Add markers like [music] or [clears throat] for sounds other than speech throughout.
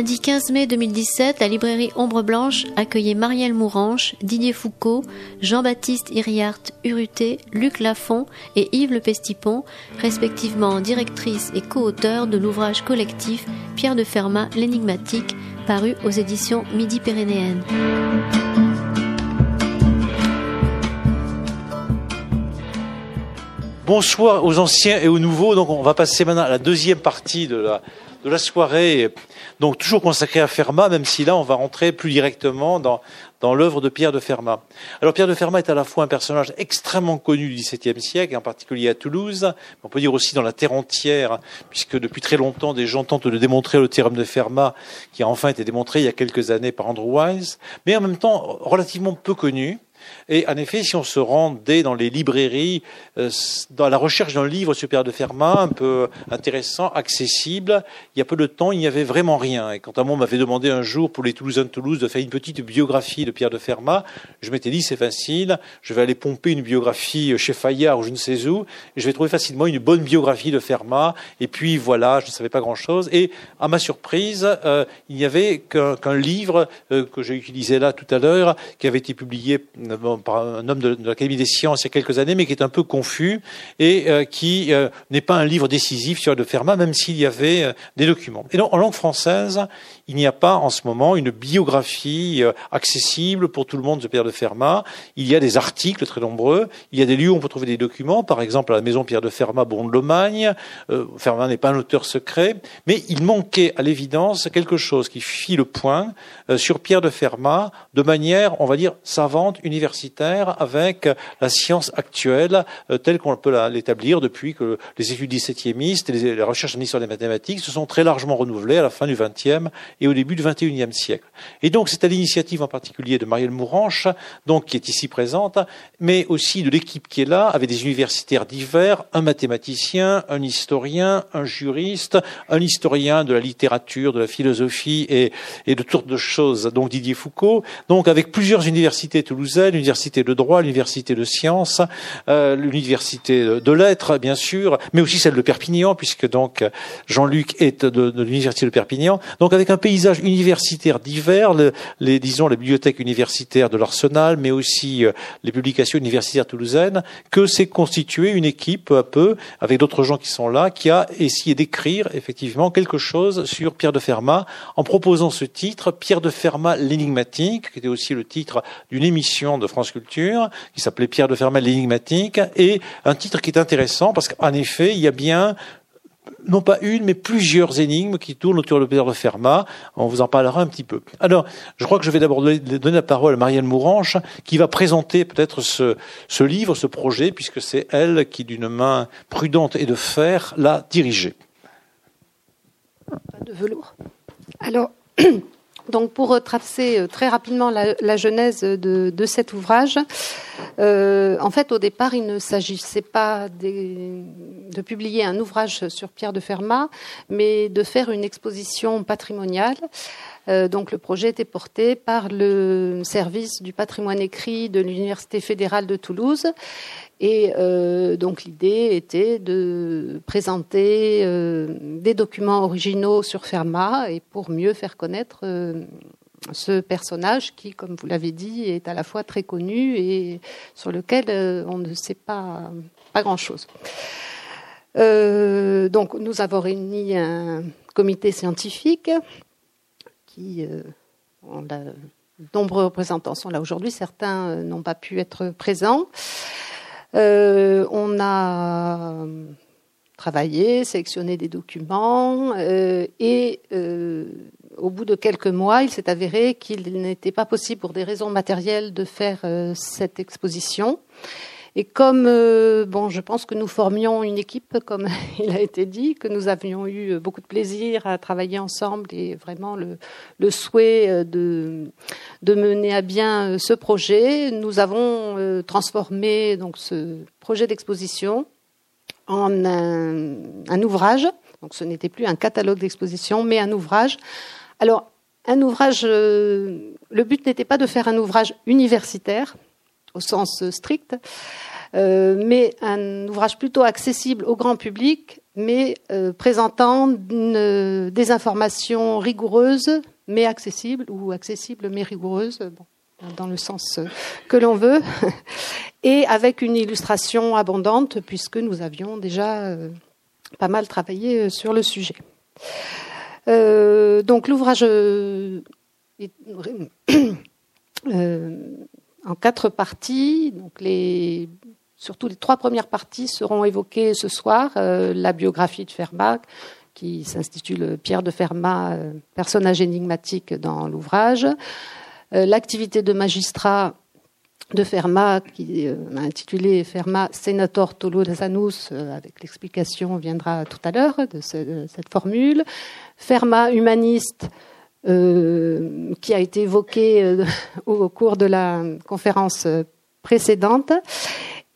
Lundi 15 mai 2017, la librairie Ombre Blanche accueillait Marielle Mouranche, Didier Foucault, Jean-Baptiste Iriart Uruté, Luc Lafont et Yves Le Pestipon, respectivement directrice et co-auteur de l'ouvrage collectif Pierre de Fermat, l'énigmatique, paru aux éditions Midi-Pyrénéennes. Bonsoir aux anciens et aux nouveaux. Donc, on va passer maintenant à la deuxième partie de la, de la soirée, donc toujours consacrée à Fermat, même si là on va rentrer plus directement dans, l'œuvre de Pierre de Fermat. Alors Pierre de Fermat est à la fois un personnage extrêmement connu du XVIIe siècle, en particulier à Toulouse, on peut dire aussi dans la terre entière, puisque depuis très longtemps des gens tentent de démontrer le théorème de Fermat, qui a enfin été démontré il y a quelques années par Andrew Wise, mais en même temps relativement peu connu. Et en effet, si on se rendait dans les librairies, euh, dans la recherche d'un livre Pierre de Fermat, un peu intéressant, accessible, il y a peu de temps, il n'y avait vraiment rien. Et quand un monde m'avait demandé un jour pour les Toulousains de Toulouse de faire une petite biographie de Pierre de Fermat, je m'étais dit c'est facile, je vais aller pomper une biographie chez Fayard ou je ne sais où, et je vais trouver facilement une bonne biographie de Fermat. Et puis voilà, je ne savais pas grand-chose. Et à ma surprise, euh, il n'y avait qu'un livre euh, que j'ai utilisé là tout à l'heure, qui avait été publié par un homme de, l'Académie des sciences il y a quelques années, mais qui est un peu confus et euh, qui euh, n'est pas un livre décisif sur de Fermat, même s'il y avait euh, des documents. Et donc, en langue française, il n'y a pas en ce moment une biographie accessible pour tout le monde de Pierre de Fermat. Il y a des articles très nombreux, il y a des lieux où on peut trouver des documents, par exemple à la maison Pierre de Fermat, Bon de Lomagne. Fermat n'est pas un auteur secret, mais il manquait à l'évidence quelque chose qui fit le point sur Pierre de Fermat de manière, on va dire, savante, universitaire avec la science actuelle euh, telle qu'on peut l'établir depuis que les études 17e et les recherches en histoire des mathématiques se sont très largement renouvelées à la fin du XXe et au début du XXIe siècle. Et donc c'est à l'initiative en particulier de Marielle Mouranche, donc qui est ici présente, mais aussi de l'équipe qui est là, avec des universitaires divers, un mathématicien, un historien, un juriste, un historien de la littérature, de la philosophie et, et de toutes de choses, donc Didier Foucault, donc avec plusieurs universités toulousaines l'université de droit, l'université de sciences, euh, l'université de lettres, bien sûr, mais aussi celle de Perpignan, puisque donc Jean-Luc est de, l'université de Perpignan. Donc avec un paysage universitaire divers, les, disons les bibliothèques universitaires de l'Arsenal, mais aussi euh, les publications universitaires toulousaines, que s'est constituée une équipe peu à peu, avec d'autres gens qui sont là, qui a essayé d'écrire effectivement quelque chose sur Pierre de Fermat, en proposant ce titre, Pierre de Fermat l'énigmatique, qui était aussi le titre d'une émission de France Culture qui s'appelait Pierre de Fermat l'énigmatique et un titre qui est intéressant parce qu'en effet, il y a bien non pas une, mais plusieurs énigmes qui tournent autour de Pierre de Fermat. On vous en parlera un petit peu. Alors, je crois que je vais d'abord donner la parole à Marielle Mouranche, qui va présenter peut-être ce, ce livre, ce projet, puisque c'est elle qui, d'une main prudente et de fer, l'a dirigé. Pas de velours? [coughs] [coughs] Alors, Donc, pour retracer euh, très rapidement la, genèse de, cet ouvrage, euh, en fait, au départ, il ne s'agissait pas de publier un ouvrage sur Pierre de Fermat, mais de faire une exposition patrimoniale. Euh, donc, le projet était porté par le service du patrimoine écrit de l'Université fédérale de Toulouse et euh, donc l'idée était de présenter euh, des documents originaux sur Fermat et pour mieux faire connaître ce personnage qui, comme vous l'avez dit, est à la fois très connu et sur lequel on ne sait pas, pas grand-chose. donc nous avons réuni un comité scientifique qui, on a, nombreux représentants sont là aujourd'hui, certains n'ont pas pu être présents. Euh, on a travaillé, sélectionné des documents euh, et euh, au bout de quelques mois, il s'est avéré qu'il n'était pas possible pour des raisons matérielles de faire cette exposition. Et comme, euh, bon, je pense que nous formions une équipe, comme [laughs] il a été dit, que nous avions eu beaucoup de plaisir à travailler ensemble et vraiment le, souhait euh, de, mener à bien euh, ce projet, nous avons transformé donc ce projet d'exposition en un, un, ouvrage. Donc ce n'était plus un catalogue d'exposition, mais un ouvrage. Alors, un ouvrage, le but n'était pas de faire un ouvrage universitaire, au sens strict, mais un ouvrage plutôt accessible au grand public, mais présentant des informations rigoureuses, mais accessibles, ou accessibles mais rigoureuses, dans le sens que l'on veut, [laughs] et avec une illustration abondante, puisque nous avions déjà pas mal travaillé sur le sujet. donc l'ouvrage euh, en quatre parties. Donc les, surtout les trois premières parties seront évoquées ce soir. Euh, la biographie de Fermat, qui s'intitule Pierre de Fermat, euh, personnage énigmatique dans l'ouvrage. L'activité de magistrat de Fermat, qui a intitulé Fermat Senator Tolosanus, avec l'explication viendra tout à l'heure de, cette formule. Fermat humaniste, euh, qui a été évoqué euh, [laughs] au cours de la conférence précédente.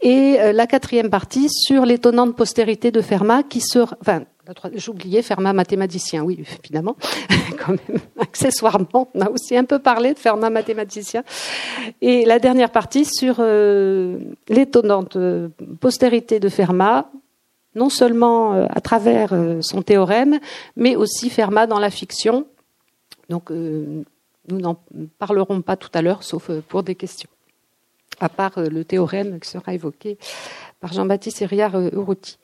Et euh, la quatrième partie sur l'étonnante postérité de Fermat, qui sera, enfin, j'oubliais Fermat mathématicien, oui, évidemment, [laughs] quand même, accessoirement, on a aussi un peu parlé de Fermat mathématicien. Et la dernière partie sur l'étonnante postérité de Fermat, non seulement à travers son théorème, mais aussi Fermat dans la fiction, donc, euh, nous n'en parlerons pas tout à l'heure, sauf euh, pour des questions, à part euh, le théorème qui sera évoqué par Jean-Baptiste Hériard-Urruti.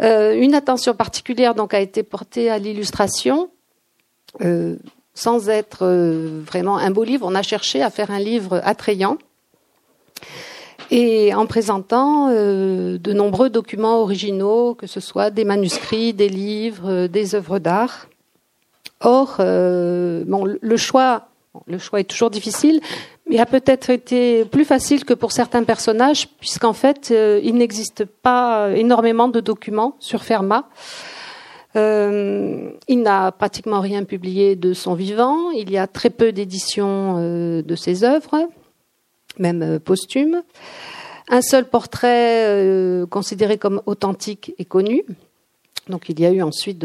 une attention particulière a été portée à l'illustration. sans être vraiment un beau livre, on a cherché à faire un livre attrayant et en présentant de nombreux documents originaux, que ce soit des manuscrits, des livres, des œuvres d'art. Or, euh, bon, le choix, le choix est toujours difficile, mais a peut-être été plus facile que pour certains personnages, puisqu'en fait, euh, il n'existe pas énormément de documents sur Fermat. Euh, il n'a pratiquement rien publié de son vivant. Il y a très peu d'éditions de ses œuvres, même posthumes. Un seul portrait considéré comme authentique est connu. Donc il y a eu ensuite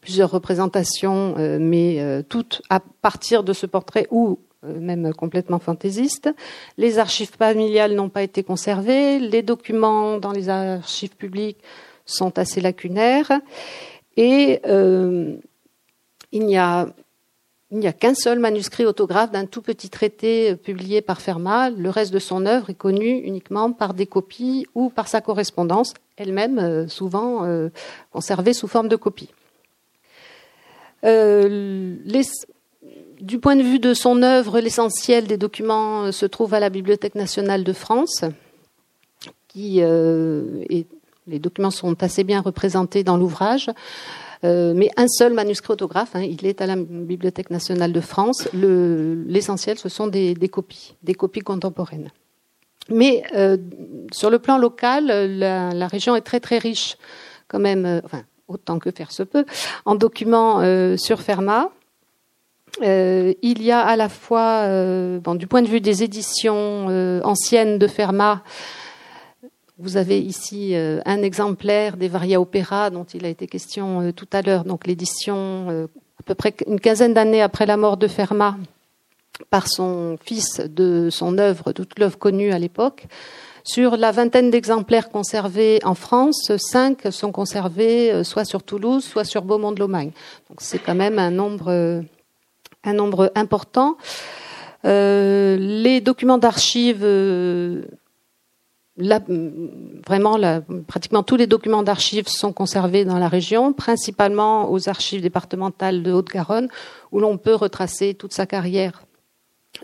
plusieurs représentations, euh, mais euh, toutes à partir de ce portrait ou euh, même complètement fantaisiste. Les archives familiales n'ont pas été conservées, les documents dans les archives publiques sont assez lacunaires, et il n'y a il n'y a qu'un seul manuscrit autographe d'un tout petit traité publié par Fermat. Le reste de son œuvre est connu uniquement par des copies ou par sa correspondance, elle-même euh, souvent euh, conservée sous forme de copie. Euh, du point de vue de son œuvre, l'essentiel des documents se trouve à la Bibliothèque nationale de France, qui les documents sont assez bien représentés dans l'ouvrage. Mais un seul manuscrit autographe, hein, il est à la Bibliothèque nationale de France. L'essentiel, ce sont des, copies, des copies contemporaines. Mais euh, sur le plan local, la, région est très très riche, quand même, euh, enfin, autant que faire se peut, en documents euh, sur Fermat. il y a à la fois, bon, du point de vue des éditions anciennes de Fermat, vous avez ici un exemplaire des Varia Opera dont il a été question tout à l'heure, donc l'édition à peu près une quinzaine d'années après la mort de Fermat, par son fils de son œuvre, toute l'œuvre connue à l'époque. Sur la vingtaine d'exemplaires conservés en France, cinq sont conservés euh, soit sur Toulouse, soit sur Beaumont de Lomagne. Donc c'est quand même un nombre, un nombre important. Euh, les documents d'archives, euh, vraiment, pratiquement tous les documents d'archives sont conservés dans la région, principalement aux archives départementales de Haute-Garonne, où l'on peut retracer toute sa carrière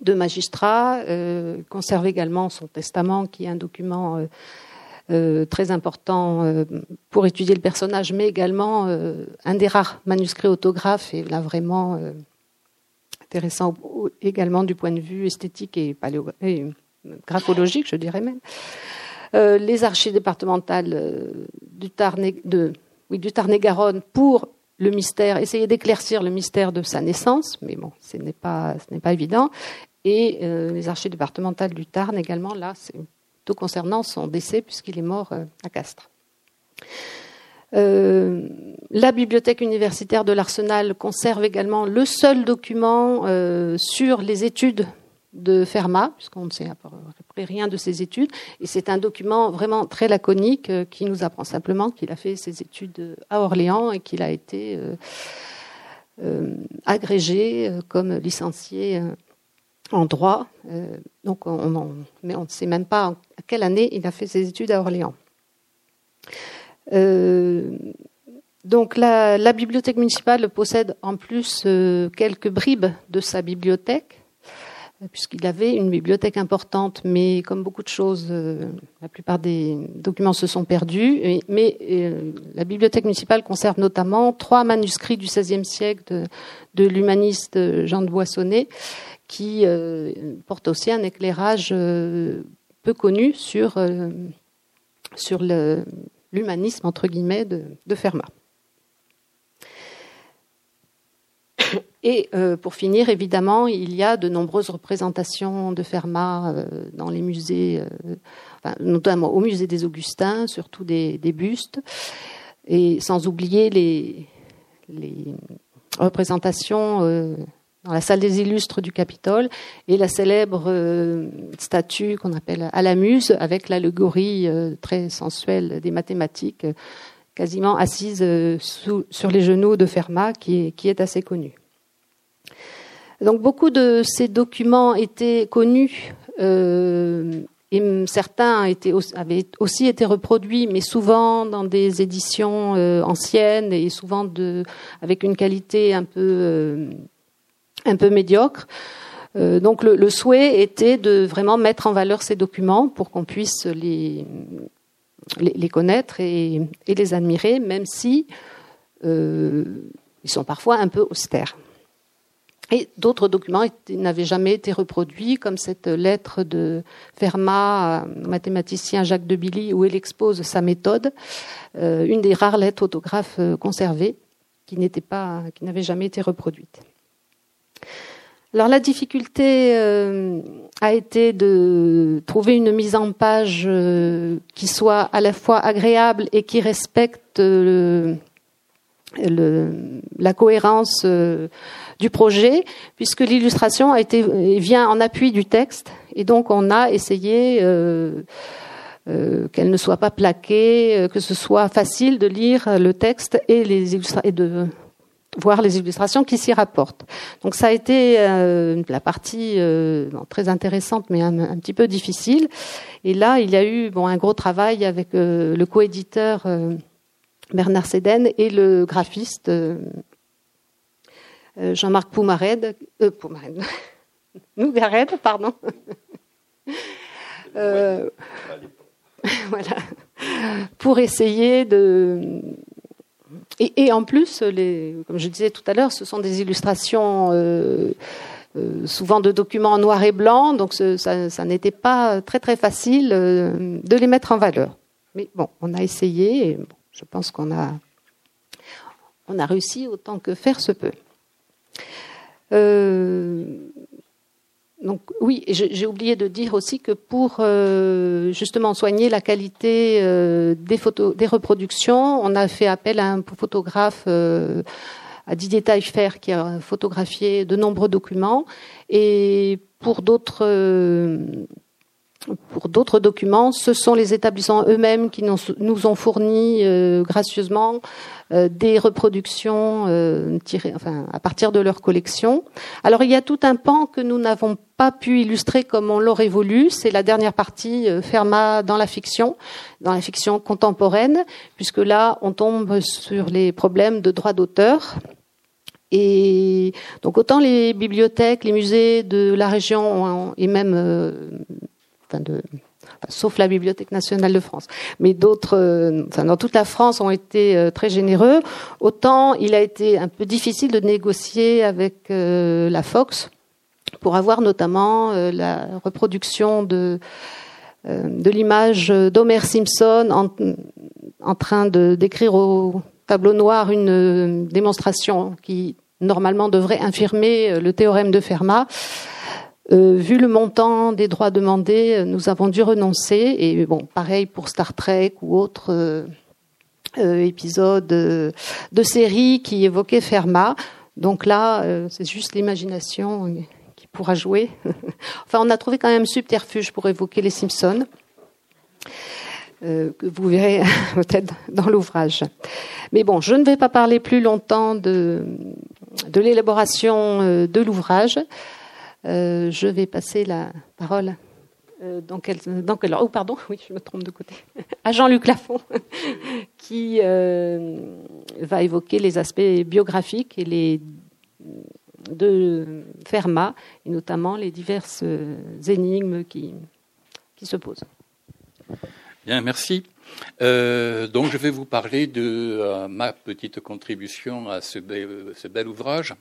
de magistrat, euh, conserve également son testament, qui est un document euh, euh, très important pour étudier le personnage, mais également un des rares manuscrits autographes, et là vraiment intéressant également du point de vue esthétique et, graphologique, je dirais même. Les archives départementales du Tarn-et-Garonne pour le mystère, essayer d'éclaircir le mystère de sa naissance, mais bon, ce n'est pas, ce pas évident. Et euh, les archives départementales du Tarn également, là, c'est tout concernant son décès puisqu'il est mort euh, à Castres. Euh, la bibliothèque universitaire de l'Arsenal conserve également le seul document sur les études de Fermat, puisqu'on ne sait à peu près rien de ses études. Et c'est un document vraiment très laconique euh, qui nous apprend simplement qu'il a fait ses études à Orléans et qu'il a été euh, euh, agrégé comme licencié en droit. donc on, mais on ne sait même pas à quelle année il a fait ses études à Orléans. donc la, bibliothèque municipale possède en plus quelques bribes de sa bibliothèque puisqu'il avait une bibliothèque importante, mais comme beaucoup de choses, euh, la plupart des documents se sont perdus. mais euh, la bibliothèque municipale conserve notamment trois manuscrits du XVIe siècle de, l'humaniste Jean de Boissonnet, qui euh, portent aussi un éclairage peu connu sur, l'humanisme, entre guillemets, de Fermat. Et euh, pour finir, évidemment, il y a de nombreuses représentations de Fermat euh, dans les musées, euh, notamment au musée des Augustins, surtout des, bustes, et sans oublier les, représentations dans la salle des illustres du Capitole et la célèbre statue qu'on appelle à la muse avec l'allégorie très sensuelle des mathématiques quasiment assise sur les genoux de Fermat qui est assez connue. Donc beaucoup de ces documents étaient connus euh, et certains avaient aussi été reproduits, mais souvent dans des éditions euh, anciennes et souvent avec une qualité un peu, euh, médiocre. donc le, souhait était de vraiment mettre en valeur ces documents pour qu'on puisse les, les, connaître et, et, les admirer, même si ils sont parfois un peu austères. Et d'autres documents n'avaient jamais été reproduits, comme cette lettre de Fermat mathématicien Jacques de Billy, où il expose sa méthode, euh, une des rares lettres autographes euh, conservées, qui n'était pas, qui n'avait jamais été reproduite. Alors la difficulté euh, a été de trouver une mise en page qui soit à la fois agréable et qui respecte la cohérence du projet, puisque l'illustration a été vient en appui du texte, et donc on a essayé euh, euh, qu'elle ne soit pas plaquée, euh, que ce soit facile de lire le texte et les et de voir les illustrations qui s'y rapportent. Donc ça a été la partie très intéressante, mais un, petit peu difficile. Et là, il y a eu bon un gros travail avec le coéditeur Bernard Séden et le graphiste euh, Jean-Marc Poumared, euh, Poumared, [laughs] pardon. [laughs] euh, [laughs] voilà, pour essayer de. Et, en plus, comme je disais tout à l'heure, ce sont des illustrations euh, euh, souvent de documents en noir et blanc, donc ça, n'était pas très très facile euh, de les mettre en valeur. Mais bon, on a essayé je pense qu'on a, on a réussi autant que faire se peut. Euh, donc oui, j'ai oublié de dire aussi que pour euh, justement soigner la qualité euh, des photos, des reproductions, on a fait appel à un photographe, à Didier Taillefer, qui a photographié de nombreux documents. Et pour d'autres pour d'autres documents, ce sont les établissements eux-mêmes qui nous ont fourni gracieusement euh, des reproductions euh, tirées, enfin, à partir de leur collection. Alors il y a tout un pan que nous n'avons pas pu illustrer comme on l'aurait voulu. C'est la dernière partie euh, Fermat dans la fiction, dans la fiction contemporaine, puisque là on tombe sur les problèmes de droit d'auteur. Et donc autant les bibliothèques, les musées de la région et même sauf la Bibliothèque nationale de France, mais d'autres, euh, dans toute la France, ont été euh, très généreux. Autant il a été un peu difficile de négocier avec euh, la Fox pour avoir notamment la reproduction de de l'image d'Homer Simpson en, en train de d'écrire au tableau noir une démonstration qui normalement devrait infirmer le théorème de Fermat. Euh, vu le montant des droits demandés, euh, nous avons dû renoncer. Et bon, pareil pour Star Trek ou autres euh, épisodes de séries qui évoquaient Fermat. Donc là, c'est juste l'imagination qui pourra jouer. [laughs] enfin, on a trouvé quand même subterfuge pour évoquer les Simpsons. Euh, que vous verrez [laughs] peut-être dans l'ouvrage. Mais bon, je ne vais pas parler plus longtemps de, de l'élaboration euh, de l'ouvrage. Euh, je vais passer la parole. quel, oh, pardon, [laughs] oui, je me trompe de côté. [laughs] À Jean-Luc Lafont, [laughs] qui va évoquer les aspects biographiques et les de Fermat, et notamment les diverses énigmes qui, qui se posent. Bien, merci. Euh, donc, je vais vous parler de euh, ma petite contribution à ce, bel, ouvrage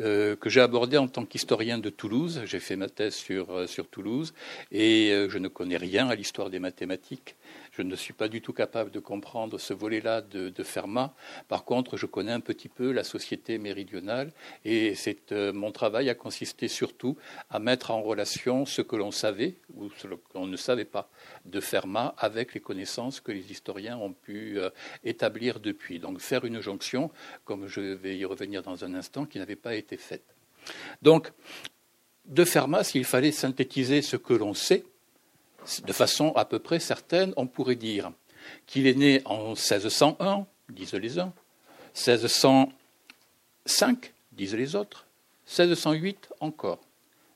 euh, que j'ai abordé en tant qu'historien de Toulouse. J'ai fait ma thèse sur, sur Toulouse et je ne connais rien à l'histoire des mathématiques. Je ne suis pas du tout capable de comprendre ce volet-là de, Fermat. Par contre, je connais un petit peu la société méridionale et euh, mon travail a consisté surtout à mettre en relation ce que l'on savait ou ce que l'on ne savait pas de Fermat avec les connaissances que les historiens ont pu euh, établir depuis. Donc faire une jonction, comme je vais y revenir dans un instant, qui n'avait pas été faite. Donc, de Fermat, s'il fallait synthétiser ce que l'on sait, de façon à peu près certaine, on pourrait dire qu'il est né en 1601, disent les uns, 1605, disent les autres, 1608 encore.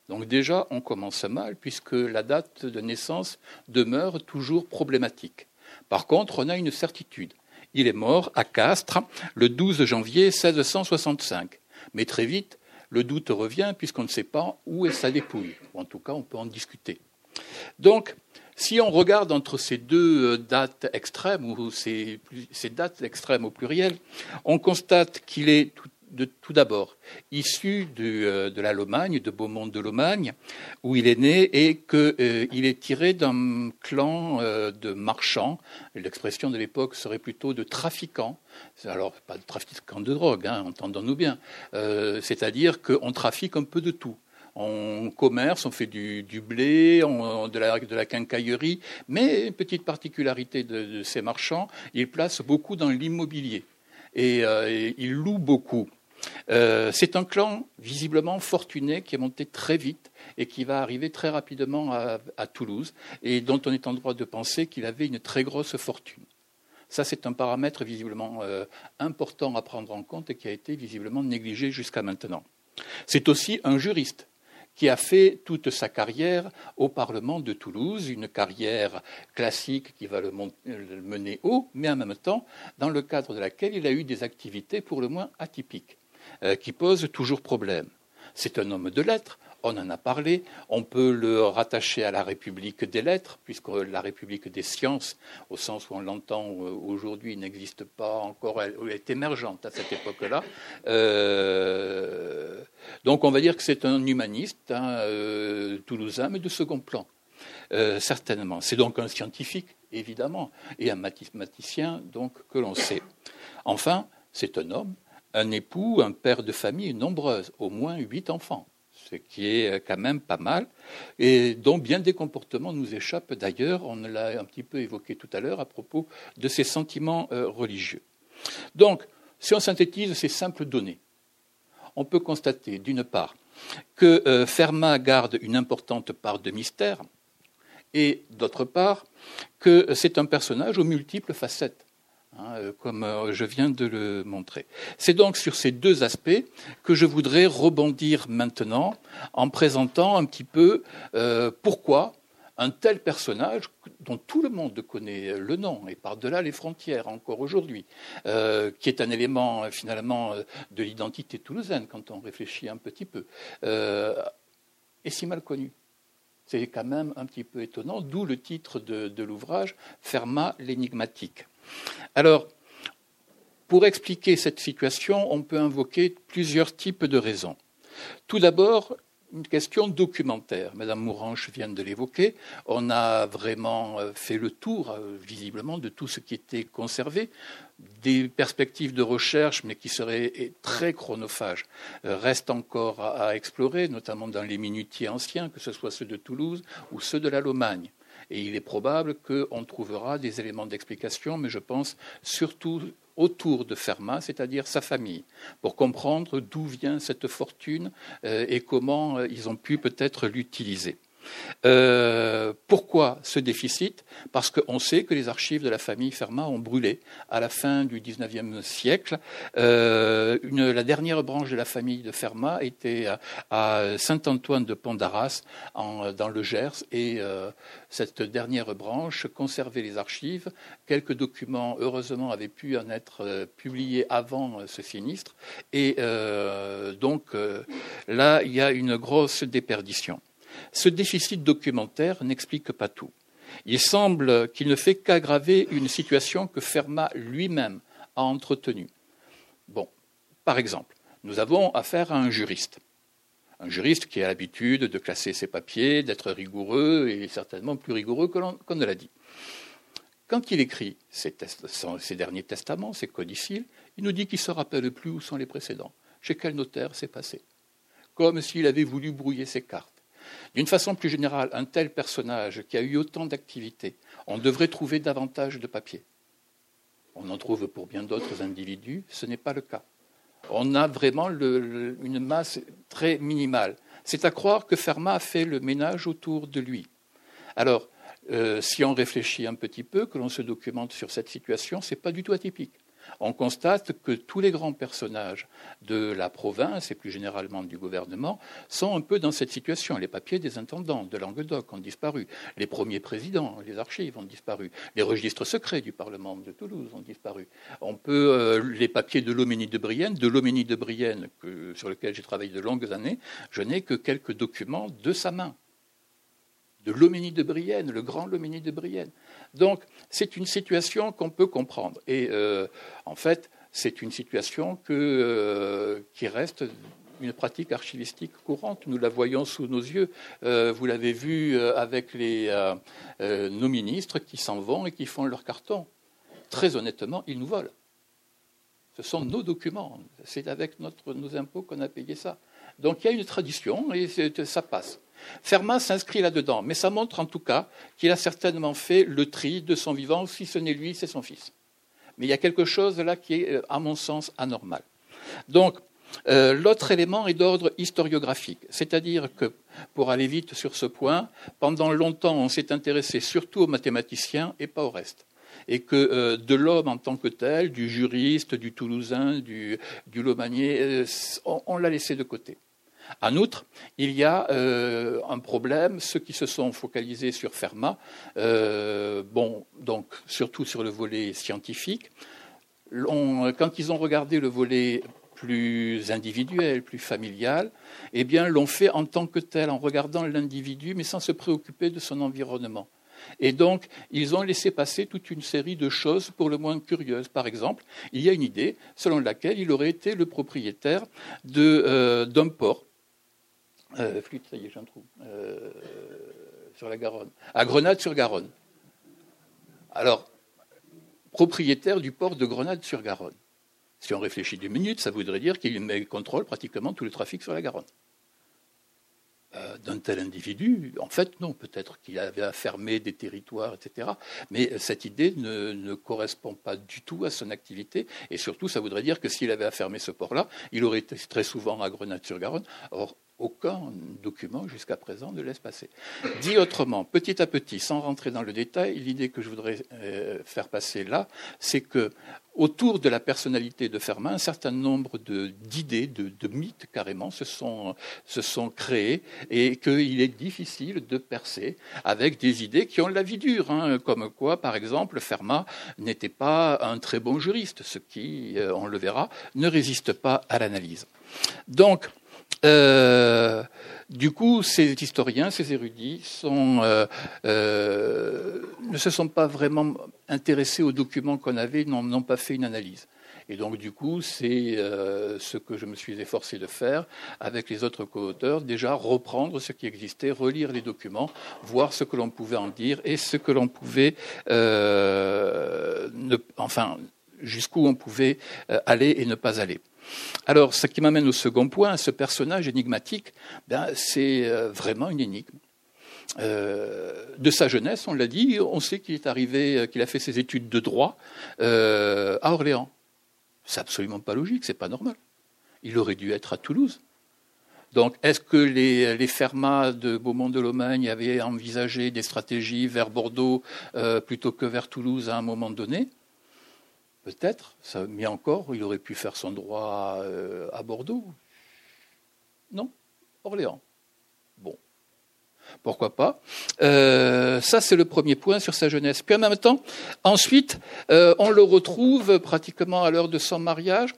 Donc déjà, on commence mal puisque la date de naissance demeure toujours problématique. Par contre, on a une certitude. Il est mort à Castres le 12 janvier 1665. Mais très vite, le doute revient puisqu'on ne sait pas où est sa dépouille. En tout cas, on peut en discuter. Donc, si on regarde entre ces deux euh, dates extrêmes, ou ces, dates extrêmes au pluriel, on constate qu'il est tout, d'abord issu euh, de, la Lomagne, de Beaumont de Lomagne, où il est né, et qu'il euh, est tiré d'un clan de marchands. L'expression de l'époque serait plutôt de trafiquants. Alors, pas de trafiquants de drogue, hein, entendons-nous bien. C'est-à-dire qu'on trafique un peu de tout. On commerce, on fait du, blé, de, la, quincaillerie, mais une petite particularité de, ces marchands, ils placent beaucoup dans l'immobilier et, euh, ils louent beaucoup. Euh, c'est un clan visiblement fortuné qui est monté très vite et qui va arriver très rapidement à, Toulouse et dont on est en droit de penser qu'il avait une très grosse fortune. Ça, c'est un paramètre visiblement euh, important à prendre en compte et qui a été visiblement négligé jusqu'à maintenant. C'est aussi un juriste qui a fait toute sa carrière au Parlement de Toulouse, une carrière classique qui va le, mener haut, mais en même temps dans le cadre de laquelle il a eu des activités pour le moins atypiques, euh, qui posent toujours problème. C'est un homme de lettres, on en a parlé, on peut le rattacher à la République des lettres, puisque la République des sciences, au sens où on l'entend euh, aujourd'hui, n'existe pas encore, elle est émergente à cette époque-là. Euh, donc on va dire que c'est un humaniste hein, euh, toulousain, mais de second plan, certainement. C'est donc un scientifique, évidemment, et un mathématicien, donc, que l'on sait. Enfin, c'est un homme, un époux, un père de famille nombreuse, au moins huit enfants ce qui est euh, quand même pas mal, et dont bien des comportements nous échappent d'ailleurs, on l'a un petit peu évoqué tout à l'heure à propos de ces sentiments euh, religieux. Donc, si on synthétise ces simples données, on peut constater d'une part que euh, Fermat garde une importante part de mystère, et d'autre part que c'est un personnage aux multiples facettes. Hein, euh, comme euh, je viens de le montrer. C'est donc sur ces deux aspects que je voudrais rebondir maintenant en présentant un petit peu euh, pourquoi un tel personnage, dont tout le monde connaît le nom, et par-delà les frontières encore aujourd'hui, qui est un élément finalement de l'identité toulousaine quand on réfléchit un petit peu, est si mal connu. C'est quand même un petit peu étonnant, d'où le titre de, de l'ouvrage, Fermat l'énigmatique. Alors, pour expliquer cette situation, on peut invoquer plusieurs types de raisons. Tout d'abord, une question documentaire. Madame Mouranche vient de l'évoquer. On a vraiment euh, fait le tour, euh, visiblement, de tout ce qui était conservé. Des perspectives de recherche, mais qui seraient très chronophages, euh, restent encore à explorer, notamment dans les minutiers anciens, que ce soit ceux de Toulouse ou ceux de la Lomagne. Et il est probable qu'on trouvera des éléments d'explication, mais je pense surtout autour de Fermat, c'est-à-dire sa famille, pour comprendre d'où vient cette fortune euh, et comment euh, ils ont pu peut-être l'utiliser. Euh, pourquoi ce déficit? Parce qu'on sait que les archives de la famille Fermat ont brûlé à la fin du XIXe siècle. Euh, la dernière branche de la famille de Fermat était à, Saint-Antoine de Pont-d'Arras, dans le Gers, et euh, cette dernière branche conservait les archives. Quelques documents, heureusement, avaient pu en être publiés avant ce sinistre. Et donc là, il y a une grosse déperdition. Ce déficit documentaire n'explique pas tout. Il semble qu'il ne fait qu'aggraver une situation que Fermat lui-même a entretenue. Bon, par exemple, nous avons affaire à un juriste. Un juriste qui a l'habitude de classer ses papiers, d'être rigoureux et certainement plus rigoureux qu'on ne l'a dit. Quand il écrit ses, derniers testaments, ses codicils, il nous dit qu'il ne se rappelle plus où sont les précédents, chez quel notaire c'est passé, comme s'il avait voulu brouiller ses cartes. D'une façon plus générale, un tel personnage qui a eu autant d'activités, on devrait trouver davantage de papiers. On en trouve pour bien d'autres individus, ce n'est pas le cas. On a vraiment une masse très minimale. C'est à croire que Fermat a fait le ménage autour de lui. Alors, euh, si on réfléchit un petit peu, que l'on se documente sur cette situation, ce n'est pas du tout atypique on constate que tous les grands personnages de la province et plus généralement du gouvernement sont un peu dans cette situation. Les papiers des intendants de Languedoc ont disparu, les premiers présidents, les archives ont disparu, les registres secrets du Parlement de Toulouse ont disparu. On peut euh, les papiers de l'Homénie de Brienne, de l'Homénie de Brienne sur lequel j'ai travaillé de longues années, je n'ai que quelques documents de sa main de l'Homénie de Brienne, le grand Loménie de Brienne. Donc, c'est une situation qu'on peut comprendre. Et euh, en fait, c'est une situation euh, qui reste une pratique archivistique courante. Nous la voyons sous nos yeux. Euh, vous l'avez vu avec nos ministres qui s'en vont et qui font leur carton. Très honnêtement, ils nous volent. Ce sont nos documents. C'est avec nos impôts qu'on a payé ça. Donc il y a une tradition et ça passe. Fermat s'inscrit là-dedans, mais ça montre en tout cas qu'il a certainement fait le tri de son vivant, si ce n'est lui, c'est son fils. Mais il y a quelque chose là qui est, euh, à mon sens, anormal. Donc, euh, l'autre élément est d'ordre historiographique, c'est-à-dire que, pour aller vite sur ce point, pendant longtemps, on s'est intéressé surtout aux mathématiciens et pas au reste et que euh, de l'homme en tant que tel, du juriste, du toulousain, du, du on l'a laissé de côté. En outre, il y a euh, un problème, ceux qui se sont focalisés sur Fermat, euh, bon, donc surtout sur le volet scientifique, quand ils ont regardé le volet plus individuel, plus familial, eh bien, l'ont fait en tant que tel, en regardant l'individu, mais sans se préoccuper de son environnement. Et donc, ils ont laissé passer toute une série de choses pour le moins curieuses. Par exemple, il y a une idée selon laquelle il aurait été le propriétaire euh, d'un port euh, flûte, ça y est, j'en trouve. Euh, sur la Garonne. À Grenade-sur-Garonne. Alors, propriétaire du port de Grenade-sur-Garonne. Si on réfléchit deux minutes, ça voudrait dire qu'il contrôle pratiquement tout le trafic sur la Garonne. Euh, d'un tel individu, en fait, non, peut-être qu'il avait à fermer des territoires, etc. Mais cette idée ne, correspond pas du tout à son activité, et surtout, ça voudrait dire que s'il avait à fermer ce port-là, il aurait été très souvent à Grenade-sur-Garonne. Aucun document jusqu'à présent ne laisse passer. Dit autrement, petit à petit, sans rentrer dans le détail, l'idée que je voudrais euh, faire passer là, c'est que autour de la personnalité de Fermat, un certain nombre d'idées, de, mythes carrément se sont, se sont créés et qu'il est difficile de percer avec des idées qui ont la vie dure, hein, comme quoi, par exemple, Fermat n'était pas un très bon juriste, ce qui, euh, on le verra, ne résiste pas à l'analyse. Donc, euh, du coup, ces historiens, ces érudits, euh, euh, ne se sont pas vraiment intéressés aux documents qu'on avait, n'ont pas fait une analyse. Et donc, du coup, c'est ce que je me suis efforcé de faire avec les autres co-auteurs, déjà reprendre ce qui existait, relire les documents, voir ce que l'on pouvait en dire et ce que l'on pouvait, enfin, jusqu'où on pouvait aller et ne pas aller. Alors, ce qui m'amène au second point, ce personnage énigmatique, ben, c'est euh, vraiment une énigme. Euh, de sa jeunesse, on l'a dit, on sait qu'il est arrivé, euh, qu'il a fait ses études de droit à Orléans. C'est absolument pas logique, c'est pas normal. Il aurait dû être à Toulouse. Donc, est-ce que les, les fermas de Beaumont-de-Lomagne avaient envisagé des stratégies vers Bordeaux plutôt que vers Toulouse à un moment donné? Peut-être, mais encore, il aurait pu faire son droit euh, à Bordeaux. Non, Orléans. Bon, pourquoi pas euh, Ça, c'est le premier point sur sa jeunesse. Puis en même temps, ensuite, euh, on le retrouve pratiquement à l'heure de son mariage,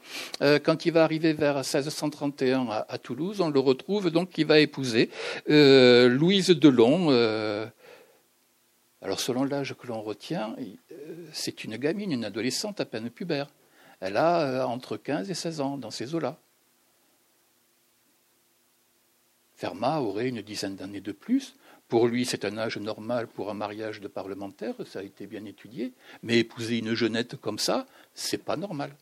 euh, quand il va arriver vers 1631 à, à, Toulouse, on le retrouve donc qui va épouser Louise Delon. Alors selon l'âge que l'on retient, c'est une gamine, une adolescente à peine pubère. Elle a entre 15 et 16 ans dans ces eaux-là. Fermat aurait une dizaine d'années de plus. Pour lui, c'est un âge normal pour un mariage de parlementaire, ça a été bien étudié. Mais épouser une jeunette comme ça, c'est pas normal.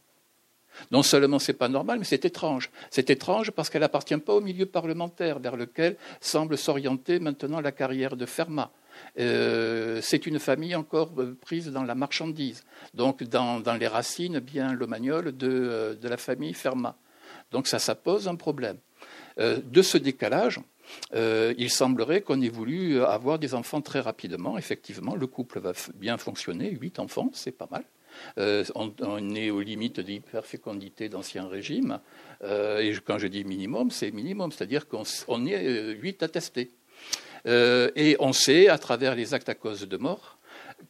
Non seulement c'est pas normal, mais c'est étrange. C'est étrange parce qu'elle n'appartient pas au milieu parlementaire vers lequel semble s'orienter maintenant la carrière de Fermat. Euh, c'est une famille encore prise dans la marchandise, donc dans, les racines bien lomagnoles de, euh, de la famille Fermat. Donc ça, ça pose un problème. Euh, de ce décalage, il semblerait qu'on ait voulu avoir des enfants très rapidement. Effectivement, le couple va bien fonctionner, huit enfants, c'est pas mal. On, est aux limites d'hyperfécondité d'ancien régime. et quand je dis minimum, c'est minimum, c'est-à-dire qu'on est huit attestés. Et on sait, à travers les actes à cause de mort,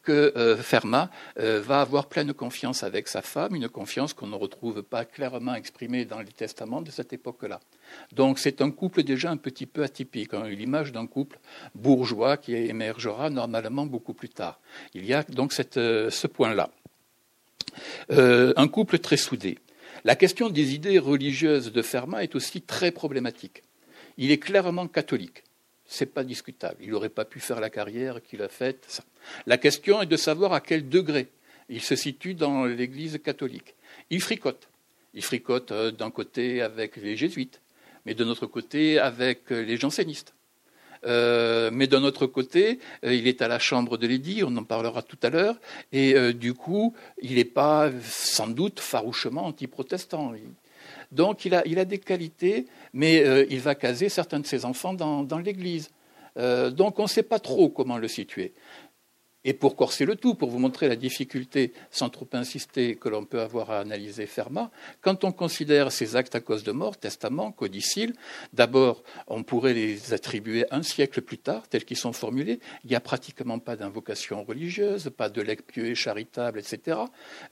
que euh, Fermat euh, va avoir pleine confiance avec sa femme, une confiance qu'on ne retrouve pas clairement exprimée dans les testaments de cette époque-là. Donc c'est un couple déjà un petit peu atypique, hein, l'image d'un couple bourgeois qui émergera normalement beaucoup plus tard. Il y a donc euh, ce point-là. un couple très soudé. La question des idées religieuses de Fermat est aussi très problématique. Il est clairement catholique c'est pas discutable. Il n'aurait pas pu faire la carrière qu'il a faite. La question est de savoir à quel degré il se situe dans l'Église catholique. Il fricote. Il fricote euh, d'un côté avec les jésuites, mais de notre côté avec les jansénistes. Euh, mais d'un autre côté, euh, il est à la chambre de l'édit, on en parlera tout à l'heure, et du coup, il n'est pas sans doute farouchement anti-protestant. Donc il a, des qualités, mais euh, il va caser certains de ses enfants dans, dans l'Église. Euh, donc on ne sait pas trop comment le situer. Et pour corser le tout, pour vous montrer la difficulté, sans trop insister, que l'on peut avoir à analyser Fermat, quand on considère ces actes à cause de mort, testament, codicile, d'abord, on pourrait les attribuer un siècle plus tard, tels qu'ils sont formulés. Il n'y a pratiquement pas d'invocation religieuse, pas de legs pieux et charitable, etc.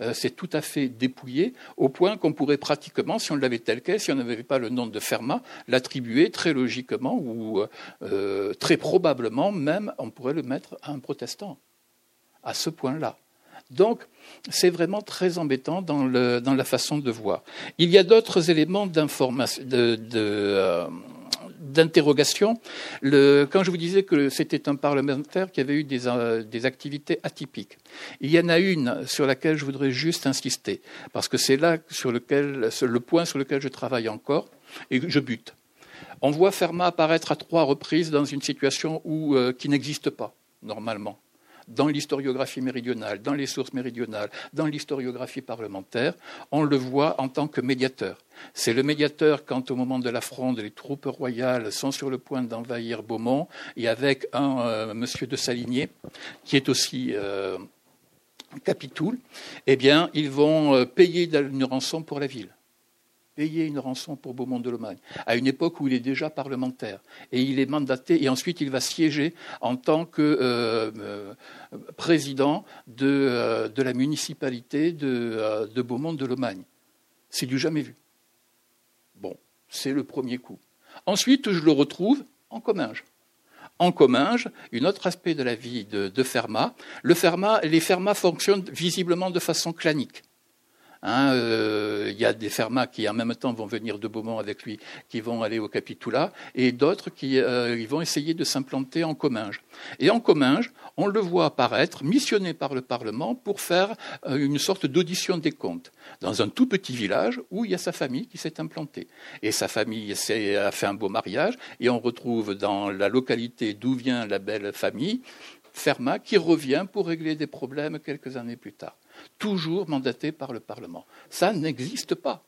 Euh, c'est tout à fait dépouillé, au point qu'on pourrait pratiquement, si on l'avait tel quel, si on n'avait pas le nom de Fermat, l'attribuer très logiquement ou euh, très probablement même, on pourrait le mettre à un protestant à ce point-là. Donc, c'est vraiment très embêtant dans, la façon de voir. Il y a d'autres éléments euh, d'interrogation. quand je vous disais que c'était un parlementaire qui avait eu des, euh, des, activités atypiques, il y en a une sur laquelle je voudrais juste insister, parce que c'est là sur le point sur lequel je travaille encore, et je bute. On voit Fermat apparaître à trois reprises dans une situation euh, qui n'existe pas, normalement dans l'historiographie méridionale, dans les sources méridionales, dans l'historiographie parlementaire, on le voit en tant que médiateur. C'est le médiateur quand, au moment de la fronde, les troupes royales sont sur le point d'envahir Beaumont, et avec un euh, monsieur de Saligné, qui est aussi euh, capitoul, eh bien, ils vont euh, payer une rançon pour la ville payer une rançon pour Beaumont de Lomagne, à une époque où il est déjà parlementaire. Et il est mandaté, et ensuite il va siéger en tant que euh, euh, président de, euh, de, la municipalité de, Beaumont de Lomagne. C'est du jamais vu. Bon, c'est le premier coup. Ensuite, je le retrouve en Comminges en Comminges, un autre aspect de la vie de, de Fermat. Le Fermat, les Fermat fonctionnent visiblement de façon clanique. Hein, euh, il y a des Fermat qui en même temps vont venir de Beaumont avec lui, qui vont aller au Capitula, et d'autres qui euh, vont essayer de s'implanter en Comminges. Et en Comminges, on le voit apparaître, missionné par le Parlement, pour faire euh, une sorte d'audition des comptes, dans un tout petit village où il y a sa famille qui s'est implantée. Et sa famille a fait un beau mariage, et on retrouve dans la localité d'où vient la belle famille, Fermat qui revient pour régler des problèmes quelques années plus tard. Toujours mandaté par le Parlement. Ça n'existe pas.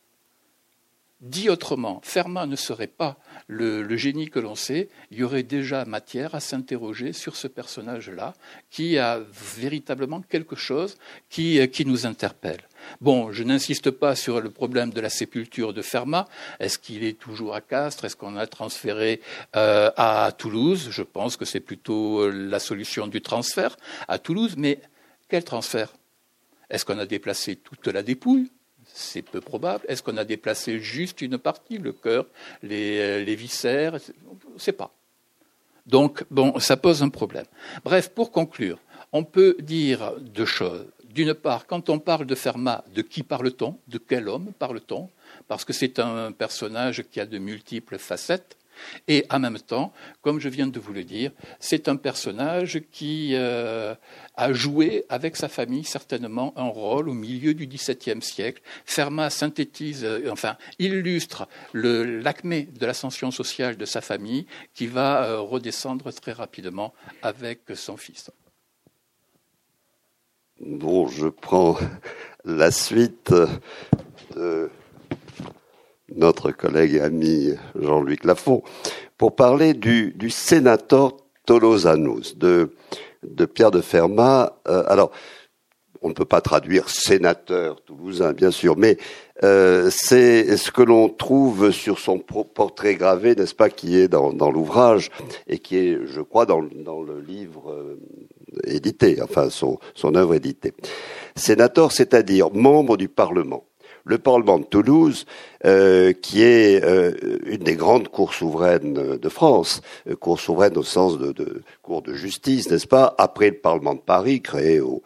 Dit autrement, Fermat ne serait pas le, génie que l'on sait, il y aurait déjà matière à s'interroger sur ce personnage-là, qui a véritablement quelque chose qui, nous interpelle. Bon, je n'insiste pas sur le problème de la sépulture de Fermat. Est-ce qu'il est toujours à Castres? Est-ce qu'on a transféré euh, à Toulouse? Je pense que c'est plutôt euh, la solution du transfert à Toulouse. Mais quel transfert? Est-ce qu'on a déplacé toute la dépouille? C'est peu probable. Est-ce qu'on a déplacé juste une partie, le cœur, les, euh, viscères? On ne sait pas. Donc, bon, ça pose un problème. Bref, pour conclure, on peut dire deux choses. D'une part, quand on parle de Fermat, de qui parle-t-on? De quel homme parle-t-on? Parce que c'est un personnage qui a de multiples facettes. Et en même temps, comme je viens de vous le dire, c'est un personnage qui euh, a joué avec sa famille certainement un rôle au milieu du XVIIe siècle. Fermat synthétise, euh, enfin, illustre l'acmé de l'ascension sociale de sa famille qui va euh, redescendre très rapidement avec son fils. Bon, je prends la suite de notre collègue et ami Jean-Luc Lafont, pour parler du, sénateur Tolosanus, de, Pierre de Fermat. Euh, alors, on ne peut pas traduire sénateur toulousain, bien sûr, mais euh, c'est ce que l'on trouve sur son portrait gravé, n'est-ce pas, qui est dans, l'ouvrage et qui est, je crois, dans, dans le livre euh, édité, enfin son, son œuvre éditée. Sénateur, c'est-à-dire membre du Parlement le Parlement de Toulouse, euh, qui est euh, une des grandes cours souveraines de France, euh, cour souveraine au sens de, de cour de justice, n'est-ce pas, après le Parlement de Paris, créé au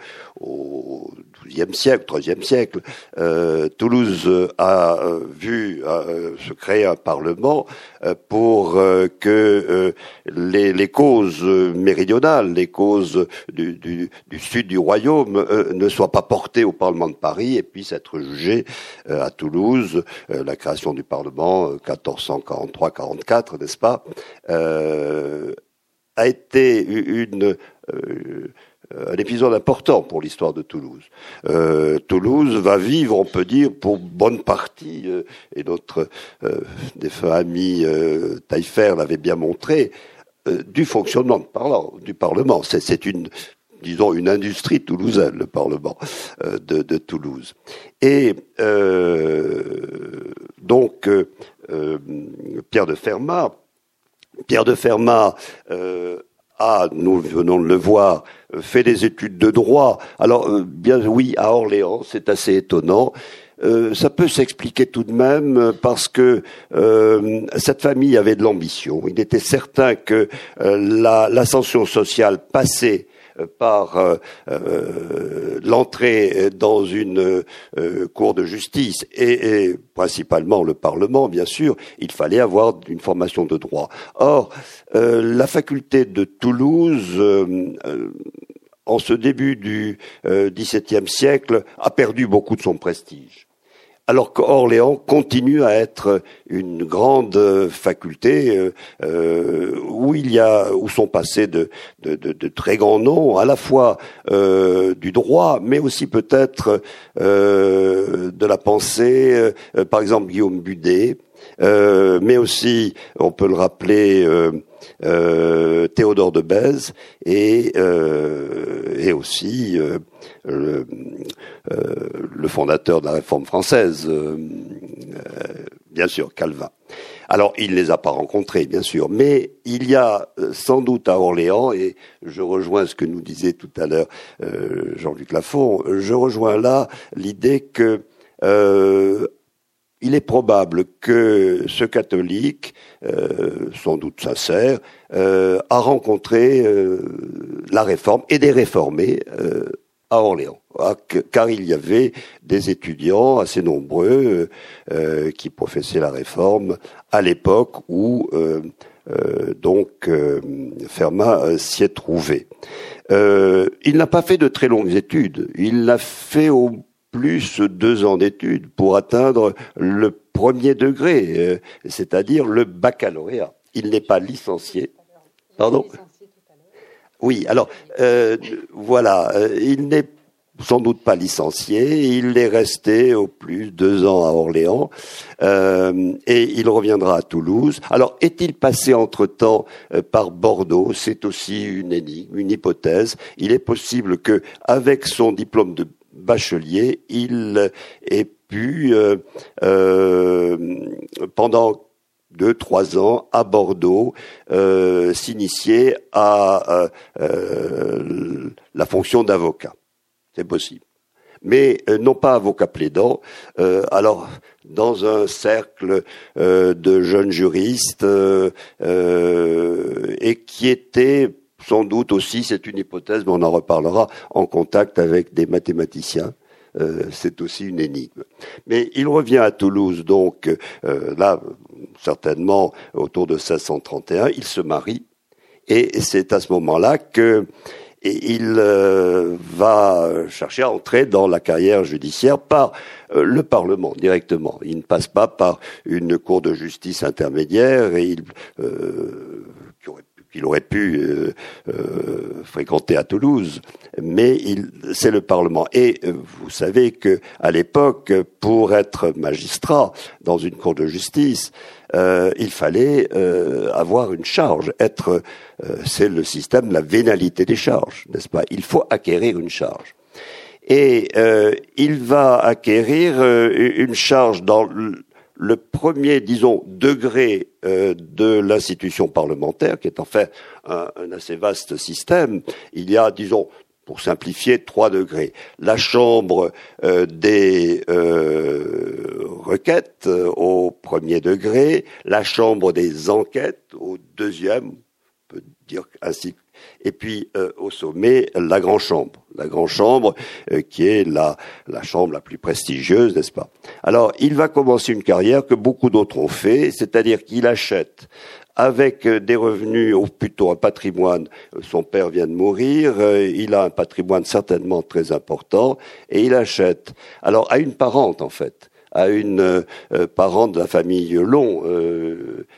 XIIe siècle, XIIIe siècle, euh, Toulouse a euh, vu euh, se créer un parlement pour que les, les, causes méridionales, les causes du, du, du sud du royaume ne soient pas portées au Parlement de Paris et puissent être jugées à Toulouse. la création du Parlement 1443-44, n'est-ce pas, a été une euh, un épisode important pour l'histoire de Toulouse. Euh, Toulouse va vivre, on peut dire, pour bonne partie, euh, et notre euh, défunt ami euh, Taillefer l'avait bien montré, du fonctionnement du Parlement. C'est une, disons, une industrie toulousaine, le Parlement de, de, Toulouse. Et donc, Pierre de Fermat, Pierre de Fermat a, nous venons de le voir, fait des études de droit. Alors, euh, bien oui, à Orléans, c'est assez étonnant. Euh, ça peut s'expliquer tout de même parce que euh, cette famille avait de l'ambition. Il était certain que l'ascension sociale passait par euh, euh, l'entrée dans une euh, cour de justice et, et, principalement le Parlement, bien sûr, il fallait avoir une formation de droit. Or, la faculté de Toulouse en ce début du XVIIe siècle, a perdu beaucoup de son prestige alors qu'Orléans continue à être une grande faculté euh, euh, où il y a où sont passés de, très grands noms, à la fois euh, du droit, mais aussi peut-être de la pensée, par exemple Guillaume Budet, mais aussi, on peut le rappeler, Théodore de Bèze et, et aussi le, euh, le, fondateur de la réforme française, euh, euh, bien sûr, Calvin. Alors, il ne les a pas rencontrés, bien sûr, mais il y a sans doute à Orléans, et je rejoins ce que nous disait tout à l'heure Jean-Luc Lafont, je rejoins là l'idée que il est probable que ce catholique, sans doute sincère, a rencontré la réforme et des réformés à Orléans, ah, car il y avait des étudiants assez nombreux euh, qui professaient la réforme à l'époque où euh, euh, donc Fermat s'y est trouvé. il n'a pas fait de très longues études, il a fait au plus deux ans d'études pour atteindre le premier degré, c'est-à-dire le baccalauréat. Il n'est pas licencié. Pardon? Oui, alors euh, voilà, euh, il n'est sans doute pas licencié. Il est resté au plus deux ans à Orléans euh, et il reviendra à Toulouse. Alors, est-il passé entre-temps euh, par Bordeaux? C'est aussi une énigme, une hypothèse. Il est possible que, avec son diplôme de bachelier, il ait pu, euh, pendant deux, trois ans à Bordeaux, s'initier à la fonction d'avocat c'est possible. Mais euh, non pas avocat plaidant. Euh, alors, dans un cercle euh, de jeunes juristes et qui était sans doute aussi, c'est une hypothèse, mais on en reparlera, en contact avec des mathématiciens. c'est aussi une énigme. Mais il revient à Toulouse, donc là, certainement autour de 1631, il se marie, et c'est à ce moment-là que il euh, va chercher à entrer dans la carrière judiciaire par euh, le Parlement directement. Il ne passe pas par une cour de justice intermédiaire et il euh, qu'il aurait pu euh, fréquenter à Toulouse, mais c'est le Parlement. Et vous savez que à l'époque, pour être magistrat dans une cour de justice, euh, il fallait euh, avoir une charge. Être, euh, c'est le système la vénalité des charges, n'est-ce pas? Il faut acquérir une charge. Et il va acquérir une charge dans le premier, disons, degré de l'institution parlementaire, qui est en fait un, assez vaste système. Il y a, disons, pour simplifier, trois degrés. La chambre euh, des euh, requêtes euh, au premier degré, la chambre des enquêtes au deuxième, on peut dire ainsi, et puis au sommet, la grande chambre. La grande chambre qui est la, la chambre la plus prestigieuse, n'est-ce pas? Alors, il va commencer une carrière que beaucoup d'autres ont fait, c'est-à-dire qu'il achète avec euh, des revenus, ou plutôt un patrimoine. Son père vient de mourir, euh, il a un patrimoine certainement très important, et il achète. Alors, à une parente, en fait, à une euh, parente de la famille Long,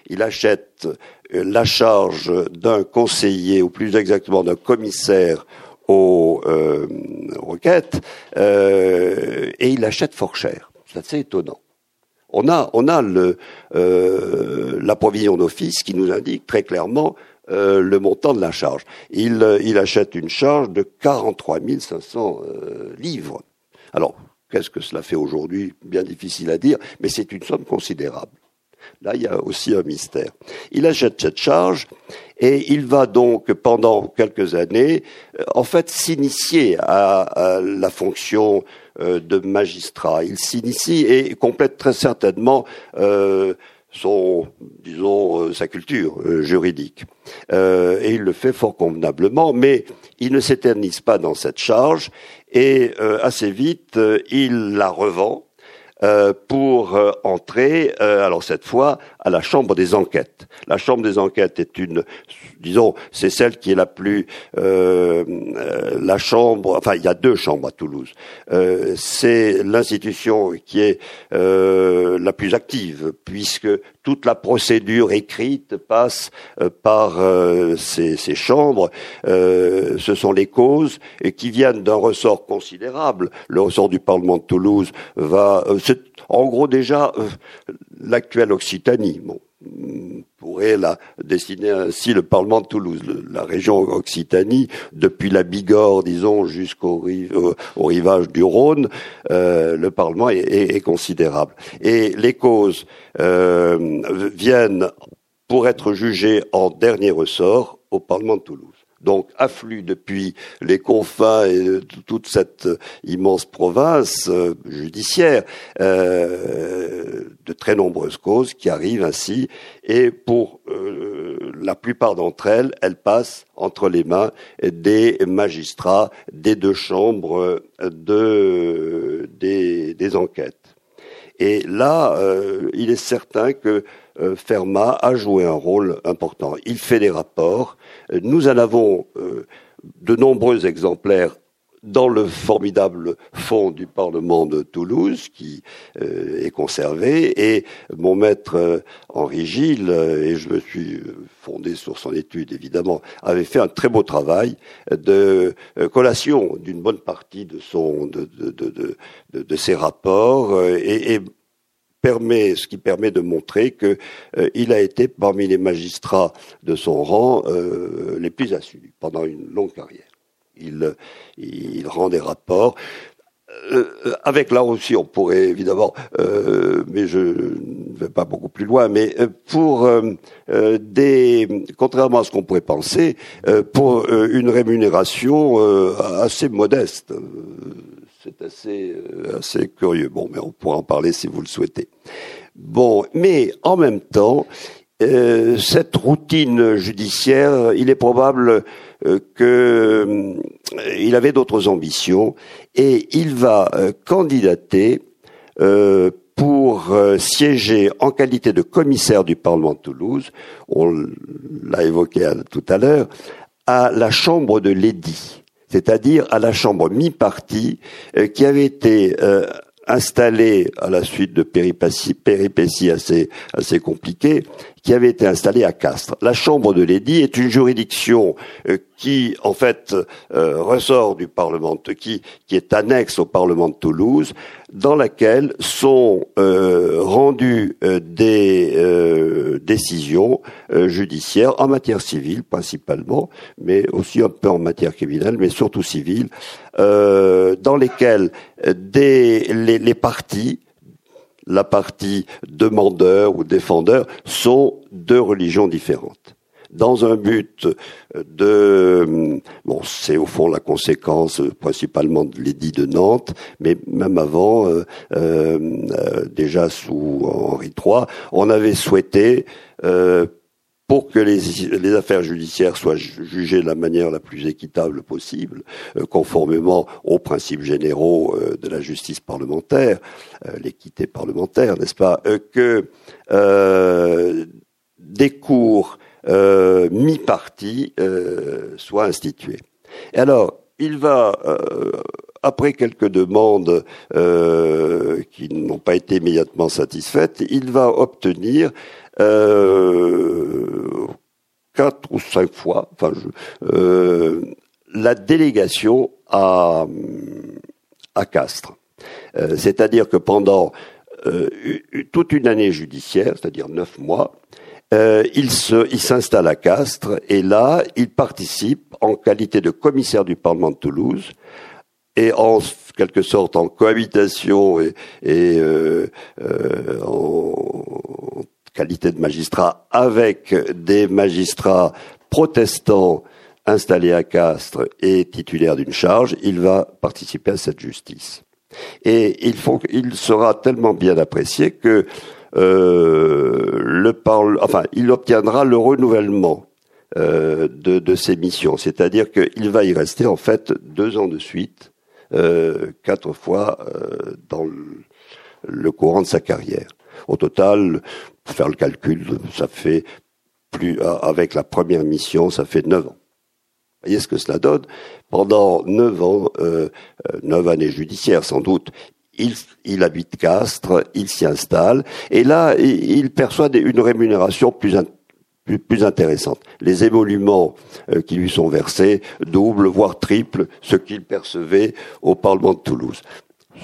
il achète la charge d'un conseiller, ou plus exactement d'un commissaire aux requêtes, et il achète fort cher. C'est assez étonnant. On a, on a euh, la provision d'office qui nous indique très clairement euh, le montant de la charge. Il, euh, il achète une charge de 43 500 livres. Alors, qu'est-ce que cela fait aujourd'hui? Bien difficile à dire, mais c'est une somme considérable. Là, il y a aussi un mystère. Il achète cette charge et il va donc, pendant quelques années, en fait, s'initier à, la fonction euh, de magistrat. Il s'initie et complète très certainement euh, son, disons, euh, sa culture juridique. et il le fait fort convenablement, mais il ne s'éternise pas dans cette charge et assez vite, il la revend euh, pour euh, entrer, euh, alors cette fois, à la chambre des enquêtes. La chambre des enquêtes est une, disons, c'est celle qui est la plus, la chambre, enfin, il y a deux chambres à Toulouse. c'est l'institution qui est la plus active, puisque toute la procédure écrite passe par ces, chambres. ce sont les causes qui viennent d'un ressort considérable. Le ressort du Parlement de Toulouse va en gros déjà euh, l'actuelle Occitanie. Pourrait la dessiner ainsi le Parlement de Toulouse, la région Occitanie, depuis la Bigorre, disons, jusqu'au euh, rivage du Rhône, euh, le Parlement est, considérable. Et les causes viennent pour être jugées en dernier ressort au Parlement de Toulouse donc affluent depuis les confins et toute cette immense province euh, judiciaire euh, de très nombreuses causes qui arrivent ainsi et pour euh, la plupart d'entre elles, elles passent entre les mains des magistrats des deux chambres de, des, des enquêtes. Et là, il est certain que Fermat a joué un rôle important. Il fait des rapports, nous en avons euh, de nombreux exemplaires dans le formidable fond du Parlement de Toulouse qui euh, est conservé et mon maître euh, Henri Gilles et je me suis fondé sur son étude évidemment avait fait un très beau travail de collation d'une bonne partie de son de, de, de, de ses rapports et, et permet, ce qui permet de montrer que euh, il a été parmi les magistrats de son rang euh, les plus assidus pendant une longue carrière. Il, il rend des rapports. Euh, avec là aussi, on pourrait évidemment, mais je ne vais pas beaucoup plus loin, mais pour des, contrairement à ce qu'on pourrait penser, pour une rémunération assez modeste c'est assez, euh, assez curieux. Bon, mais on pourra en parler si vous le souhaitez. Bon, mais en même temps, euh, cette routine judiciaire, il est probable euh, qu'il avait d'autres ambitions et il va candidater pour siéger en qualité de commissaire du Parlement de Toulouse, on l'a évoqué tout à l'heure, à la Chambre de l'édit c'est-à-dire à la chambre mi-partie euh, qui avait été euh, installée à la suite de péripéties, assez, assez compliquées, qui avait été installée à Castres. La chambre de l'édit est une juridiction euh, qui, en fait, ressort du Parlement, qui, qui est annexe au Parlement de Toulouse, dans laquelle sont euh, rendues euh, des euh, décisions judiciaires en matière civile principalement, mais aussi un peu en matière criminelle, mais surtout civile, dans lesquelles des, les, les parties la partie demandeur ou défendeur sont deux religions différentes. Dans un but de bon c'est au fond la conséquence principalement de l'édit de Nantes mais même avant euh, euh, déjà sous Henri III on avait souhaité euh, pour que les, affaires judiciaires soient jugées de la manière la plus équitable possible, conformément aux principes généraux de la justice parlementaire, l'équité parlementaire, n'est-ce pas, que des cours euh, mi-partie euh, soit instituée. Et alors, il va, euh, après quelques demandes euh, qui n'ont pas été immédiatement satisfaites, il va obtenir euh, quatre ou cinq fois, enfin, je, la délégation à, à Castres. C'est-à-dire que pendant toute une année judiciaire, c'est-à-dire neuf mois, euh, il s'installe à Castres et là, il participe en qualité de commissaire du Parlement de Toulouse et en quelque sorte en cohabitation et, euh, euh, en qualité de magistrat avec des magistrats protestants installés à Castres et titulaires d'une charge, il va participer à cette justice. Et il, sera tellement bien apprécié que euh, le enfin, il obtiendra le renouvellement euh, de, ses missions, c'est-à-dire qu'il va y rester en fait deux ans de suite, euh, quatre fois dans le, courant de sa carrière. Au total, faire le calcul, ça fait plus avec la première mission, ça fait neuf ans. Vous voyez ce que cela donne Pendant neuf ans, euh, neuf années judiciaires sans doute, il, il habite Castres, il s'y installe, et là, il, perçoit une rémunération plus, plus, intéressante. Les émoluments euh, qui lui sont versés doublent, voire triplent, ce qu'il percevait au Parlement de Toulouse.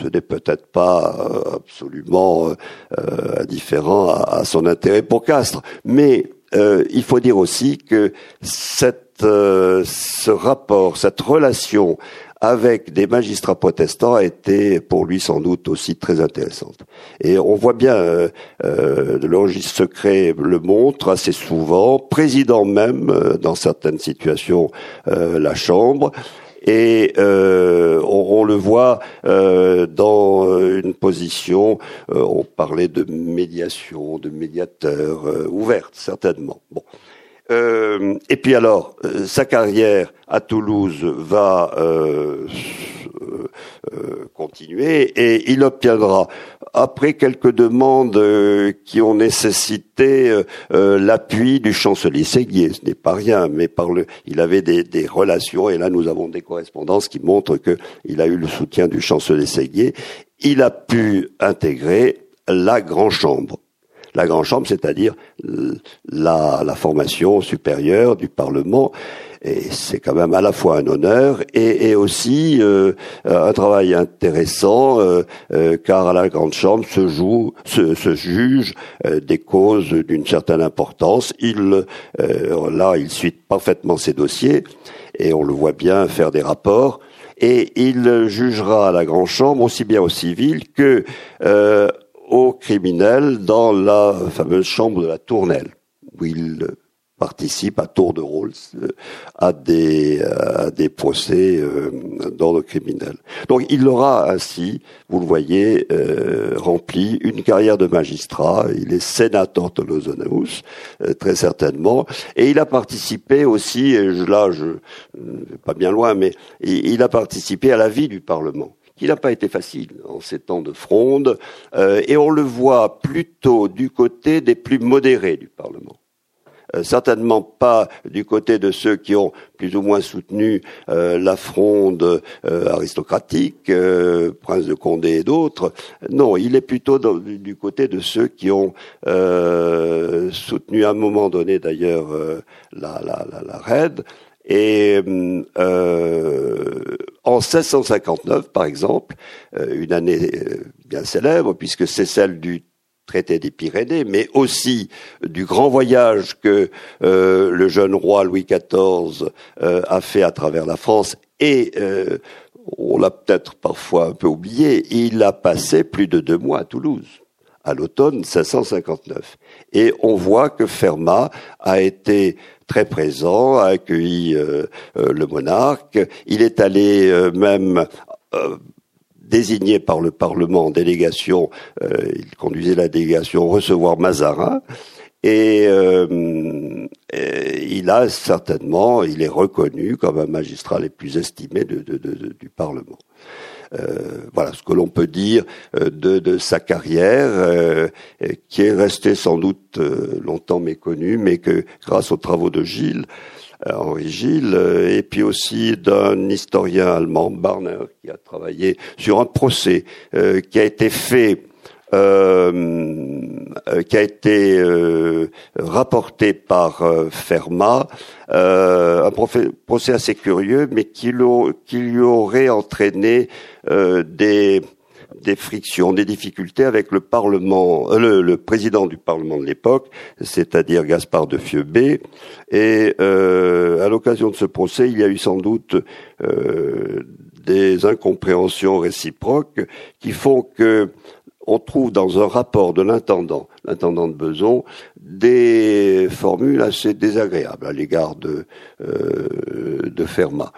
Ce n'est peut-être pas euh, absolument euh, indifférent à, son intérêt pour Castres, mais il faut dire aussi que cette, ce rapport, cette relation avec des magistrats protestants a été pour lui sans doute aussi très intéressante. Et on voit bien, euh, euh, le registre secret le montre assez souvent, président même, euh, dans certaines situations, euh, la Chambre, et euh, on, le voit euh, dans une position, on parlait de médiation, de médiateur ouverte, certainement. Bon. Euh, et puis alors, euh, sa carrière à Toulouse va euh, continuer et il obtiendra après quelques demandes euh, qui ont nécessité euh, euh, l'appui du chancelier Séguier, ce n'est pas rien, mais par le, il avait des, des, relations, et là nous avons des correspondances qui montrent qu'il a eu le soutien du chancelier Séguier. Il a pu intégrer la Grande Chambre. La Grande Chambre, c'est-à-dire la, la formation supérieure du Parlement et c'est quand même à la fois un honneur et, et aussi euh, un travail intéressant, euh, euh, car à la Grande Chambre se joue, se, se juge des causes d'une certaine importance. Il, là, il suit parfaitement ses dossiers et on le voit bien faire des rapports. Et il jugera à la Grande Chambre aussi bien au civil que aux criminels dans la fameuse chambre de la Tournelle, où il participe à tour de rôle euh, à des, à des procès euh, d'ordre criminel. Donc il aura ainsi, vous le voyez, euh, rempli une carrière de magistrat. Il est sénateur de euh, très certainement, et il a participé aussi, et là je pas bien loin, mais il, a participé à la vie du Parlement qui n'a pas été facile en ces temps de fronde, euh, et on le voit plutôt du côté des plus modérés du Parlement. Euh, certainement pas du côté de ceux qui ont plus ou moins soutenu euh, la fronde euh, aristocratique, Prince de Condé et d'autres. Non, il est plutôt du côté de ceux qui ont soutenu à un moment donné d'ailleurs la, la, la, la RAID. Et euh, en 1659, par exemple, une année bien célèbre, puisque c'est celle du traité des Pyrénées, mais aussi du grand voyage que euh, le jeune roi Louis XIV euh, a fait à travers la France et euh, on l'a peut-être parfois un peu oublié, il a passé plus de deux mois à Toulouse à l'automne 1659. Et on voit que Fermat a été très présent, a accueilli le monarque. Il est allé même désigné par le Parlement en délégation, euh, il conduisait la délégation recevoir Mazarin, et, euh, il a certainement, il est reconnu comme un magistrat les plus estimés du Parlement. Euh, voilà ce que l'on peut dire de, sa carrière, qui est restée sans doute longtemps méconnue, mais que grâce aux travaux de Gilles, Henri Gilles, euh, et puis aussi d'un historien allemand, Barner, qui a travaillé sur un procès euh, qui a été fait qui a été rapporté par Fermat, un procès assez curieux, mais qui, qui lui aurait entraîné des des frictions, des difficultés avec le Parlement, euh, le, président du Parlement de l'époque, c'est-à-dire Gaspard de Fieubé. Et euh, à l'occasion de ce procès, il y a eu sans doute euh, des incompréhensions réciproques qui font que on trouve dans un rapport de l'intendant, l'intendant de Beson, des formules assez désagréables à l'égard de, de Fermat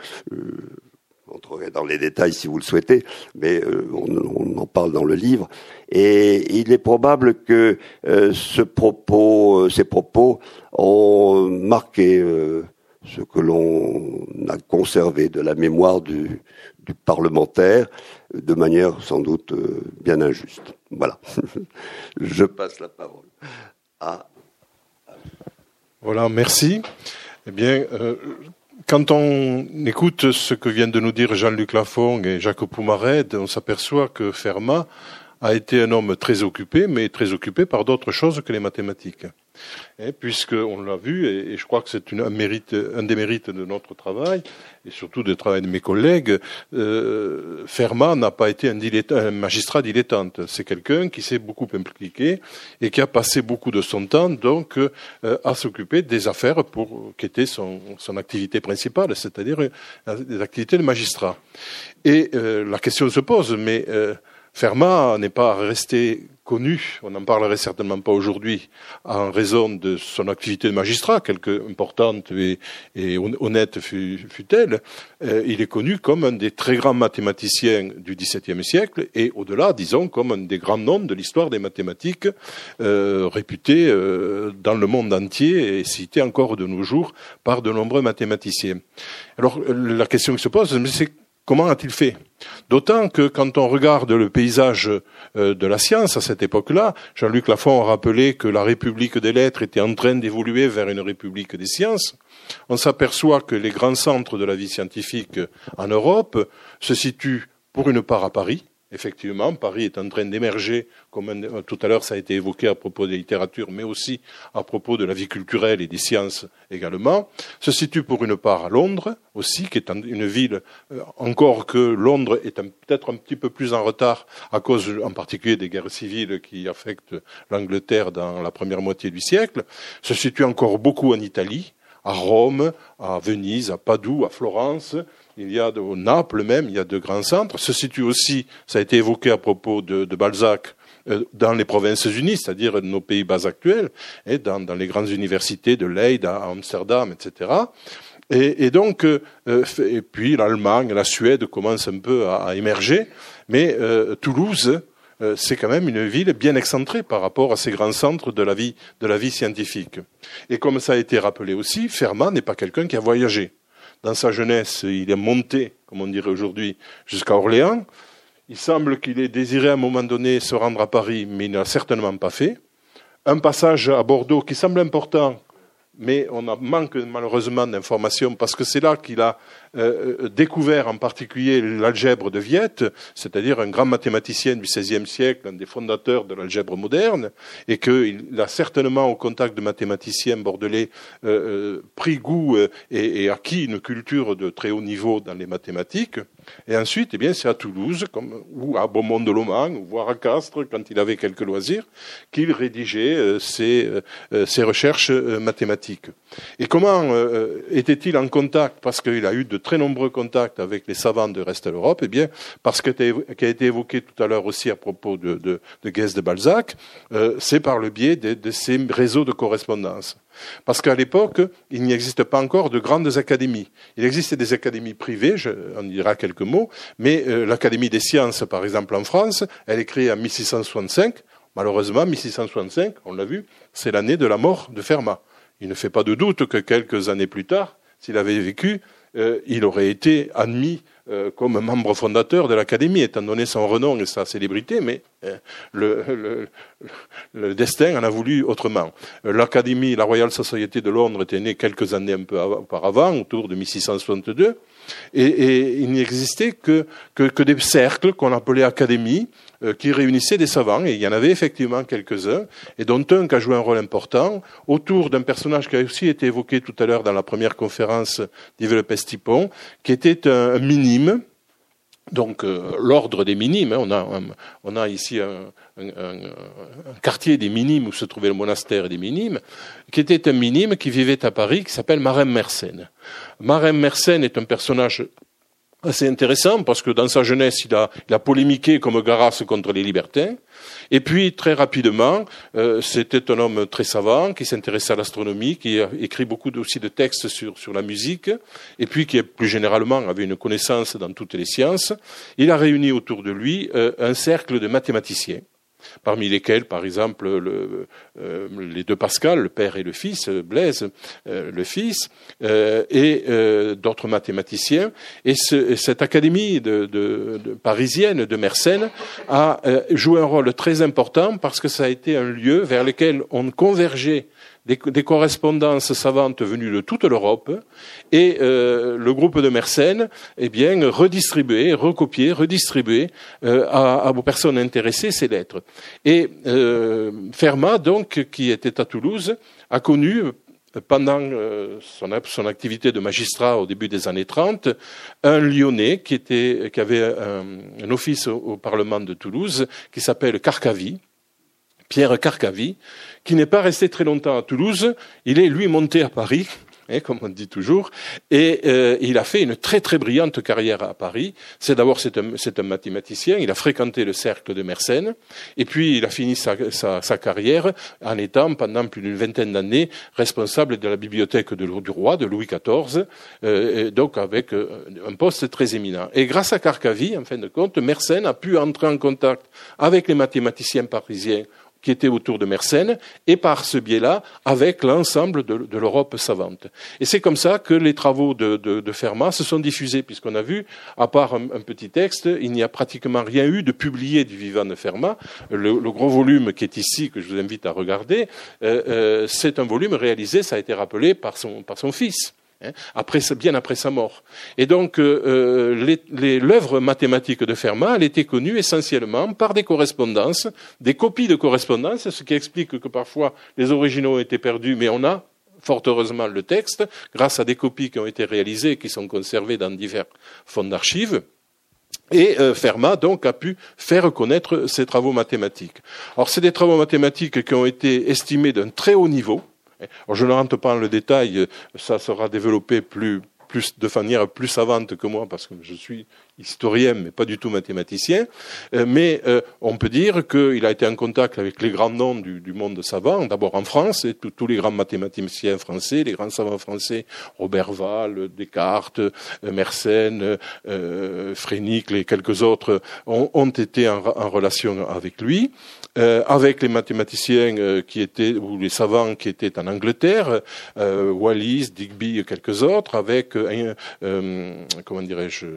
entrerai dans les détails si vous le souhaitez, mais euh, on, en parle dans le livre. Et il est probable que euh, ce propos, euh, ces propos ont marqué ce que l'on a conservé de la mémoire du, du parlementaire de manière sans doute bien injuste. Voilà. [laughs] Je passe la parole à. Voilà, merci. Eh bien, quand on écoute ce que viennent de nous dire Jean-Luc Lafont et Jacques Poumared, on s'aperçoit que Fermat a été un homme très occupé, mais très occupé par d'autres choses que les mathématiques. Hein, puisqu'on l'a vu, et, je crois que c'est un, des mérites de notre travail, et surtout du travail de mes collègues, euh, Fermat n'a pas été un, magistrat dilettante. C'est quelqu'un qui s'est beaucoup impliqué et qui a passé beaucoup de son temps donc euh, à s'occuper des affaires pour qui était son, activité principale, c'est-à-dire euh, des activités de magistrat. Et la question se pose, mais Fermat n'est pas resté connu, on n'en parlerait certainement pas aujourd'hui, en raison de son activité de magistrat, quelque importante et, honnête fut-elle, euh, il est connu comme un des très grands mathématiciens du XVIIe siècle et au-delà, disons, comme un des grands noms de l'histoire des mathématiques, euh, réputé euh, dans le monde entier et cité encore de nos jours par de nombreux mathématiciens. Alors la question qui se pose, c'est comment a-t-il fait? D'autant que quand on regarde le paysage euh, de la science à cette époque-là, Jean-Luc Lafont a rappelé que la République des lettres était en train d'évoluer vers une République des sciences. On s'aperçoit que les grands centres de la vie scientifique en Europe se situent pour une part à Paris, Effectivement, Paris est en train d'émerger, comme euh, tout à l'heure ça a été évoqué à propos des littératures, mais aussi à propos de la vie culturelle et des sciences également. Se situe pour une part à Londres aussi, qui est une ville, euh, encore que Londres est peut-être un petit peu plus en retard à cause en particulier des guerres civiles qui affectent l'Angleterre dans la première moitié du siècle. Se situe encore beaucoup en Italie, à Rome, à Venise, à Padoue, à Florence, il y a de, au Naples même, il y a de grands centres. Se situe aussi, ça a été évoqué à propos de, Balzac, euh, dans les provinces unies, c'est-à-dire nos pays-bas actuels, et dans, dans, les grandes universités de Leyde, à Amsterdam, etc. Et, donc, euh, et puis l'Allemagne, la Suède commencent un peu à, à émerger, mais euh, Toulouse, euh, c'est quand même une ville bien excentrée par rapport à ces grands centres de la vie, de la vie scientifique. Et comme ça a été rappelé aussi, Fermat n'est pas quelqu'un qui a voyagé dans sa jeunesse, il est monté, comme on dirait aujourd'hui, jusqu'à Orléans. Il semble qu'il ait désiré à un moment donné se rendre à Paris, mais il n'a certainement pas fait. Un passage à Bordeaux qui semble important, mais on manque malheureusement d'informations parce que c'est là qu'il a euh, euh, découvert en particulier l'algèbre de Viette, c'est-à-dire un grand mathématicien du XVIe siècle, un des fondateurs de l'algèbre moderne, et qu'il a certainement au contact de mathématiciens bordelais euh, pris goût et, acquis une culture de très haut niveau dans les mathématiques. Et ensuite, eh bien, c'est à Toulouse, comme, ou à Beaumont-de-Lomagne, ou voire à Castres, quand il avait quelques loisirs, qu'il rédigeait ses, ses, recherches mathématiques. Et comment était-il en contact? Parce qu'il a eu de très nombreux contacts avec les savants de reste de l'Europe, eh bien, parce que qui a été évoqué tout à l'heure aussi à propos de, de, de de Balzac, euh, c'est par le biais de, de, ces réseaux de correspondance. Parce qu'à l'époque, il n'existe pas encore de grandes académies. Il existe des académies privées, je, on dira quelques mots, mais euh, l'Académie des sciences, par exemple en France, elle est créée en 1665. Malheureusement, 1665, on l'a vu, c'est l'année de la mort de Fermat. Il ne fait pas de doute que quelques années plus tard, s'il avait vécu, euh, il aurait été admis euh, comme membre fondateur de l'Académie, étant donné son renom et sa célébrité, mais euh, le, destin en a voulu autrement. L'Académie, la Royal Society de Londres était née quelques années un peu auparavant, autour de 1662, et, et il n'existait que, des cercles qu'on appelait académies, qui réunissaient des savants, et il y en avait effectivement quelques-uns, et dont un qui a joué un rôle important, autour d'un personnage qui a aussi été évoqué tout à l'heure dans la première conférence d'Yves Le qui était un, minime, donc euh, l'ordre des minimes, hein, on, a, on a ici un, un, un, quartier des minimes où se trouvait le monastère des minimes, qui était un minime qui vivait à Paris, qui s'appelle Marem Mersenne. Marem Mersenne est un personnage assez intéressant parce que dans sa jeunesse, il a, polémiqué comme Garas contre les libertins. Et puis, très rapidement, euh, c'était un homme très savant qui s'intéressait à l'astronomie, qui a écrit beaucoup aussi de textes sur, sur la musique, et puis qui, plus généralement, avait une connaissance dans toutes les sciences. Il a réuni autour de lui euh, un cercle de mathématiciens parmi lesquels, par exemple, le, euh, les deux Pascal, le père et le fils, Blaise, euh, le fils, euh, et euh, d'autres mathématiciens. Et, ce, cette académie de, parisienne de Mersenne a joué un rôle très important parce que ça a été un lieu vers lequel on convergeait des, correspondances savantes venues de toute l'Europe, et euh, le groupe de Mersenne, eh bien, redistribuer, recopier, redistribuer euh, à, à, vos personnes intéressées ces lettres. Et euh, Fermat, donc, qui était à Toulouse, a connu pendant son, activité de magistrat au début des années 30, un Lyonnais qui, était, qui avait un, office au, au, Parlement de Toulouse, qui s'appelle Carcavie, Pierre Carcavie, qui n'est pas resté très longtemps à Toulouse. Il est, lui, monté à Paris, hein, comme on dit toujours, et euh, il a fait une très très brillante carrière à Paris. C'est d'abord c'est un, mathématicien, il a fréquenté le cercle de Mersenne, et puis il a fini sa, carrière en étant pendant plus d'une vingtaine d'années responsable de la bibliothèque de, du roi de Louis XIV, euh, donc avec euh, un poste très éminent. Et grâce à Carcavie, en fin de compte, Mersenne a pu entrer en contact avec les mathématiciens parisiens qui était autour de Mersenne, et par ce biais-là, avec l'ensemble de, l'Europe savante. Et c'est comme ça que les travaux de, Fermat se sont diffusés, puisqu'on a vu, à part un, petit texte, il n'y a pratiquement rien eu de publié du vivant de Fermat. Le, gros volume qui est ici, que je vous invite à regarder, euh, euh, c'est un volume réalisé, ça a été rappelé, par son fils. Hein, après, bien après sa mort. Et donc, euh, euh l'œuvre mathématique de Fermat, elle était connue essentiellement par des correspondances, des copies de correspondances, ce qui explique que parfois les originaux étaient perdus, mais on a fort heureusement le texte, grâce à des copies qui ont été réalisées et qui sont conservées dans divers fonds d'archives. Et euh, Fermat, donc, a pu faire connaître ses travaux mathématiques. Alors, c'est des travaux mathématiques qui ont été estimés d'un très haut niveau, je ne rentre pas dans le détail, ça sera développé plus, plus, de manière plus savante que moi, parce que je suis historien, mais pas du tout mathématicien. Euh, mais euh, on peut dire qu'il a été en contact avec les grands noms du, du monde savant, d'abord en France, et tous les grands mathématiciens français, les grands savants français, Robert Val, Descartes, euh, Mersenne, euh, Frénicle et quelques autres, ont, ont été en, relation avec lui. Avec les mathématiciens qui étaient, ou les savants qui étaient en Angleterre, Wallis, Digby et quelques autres, avec, comment dirais-je,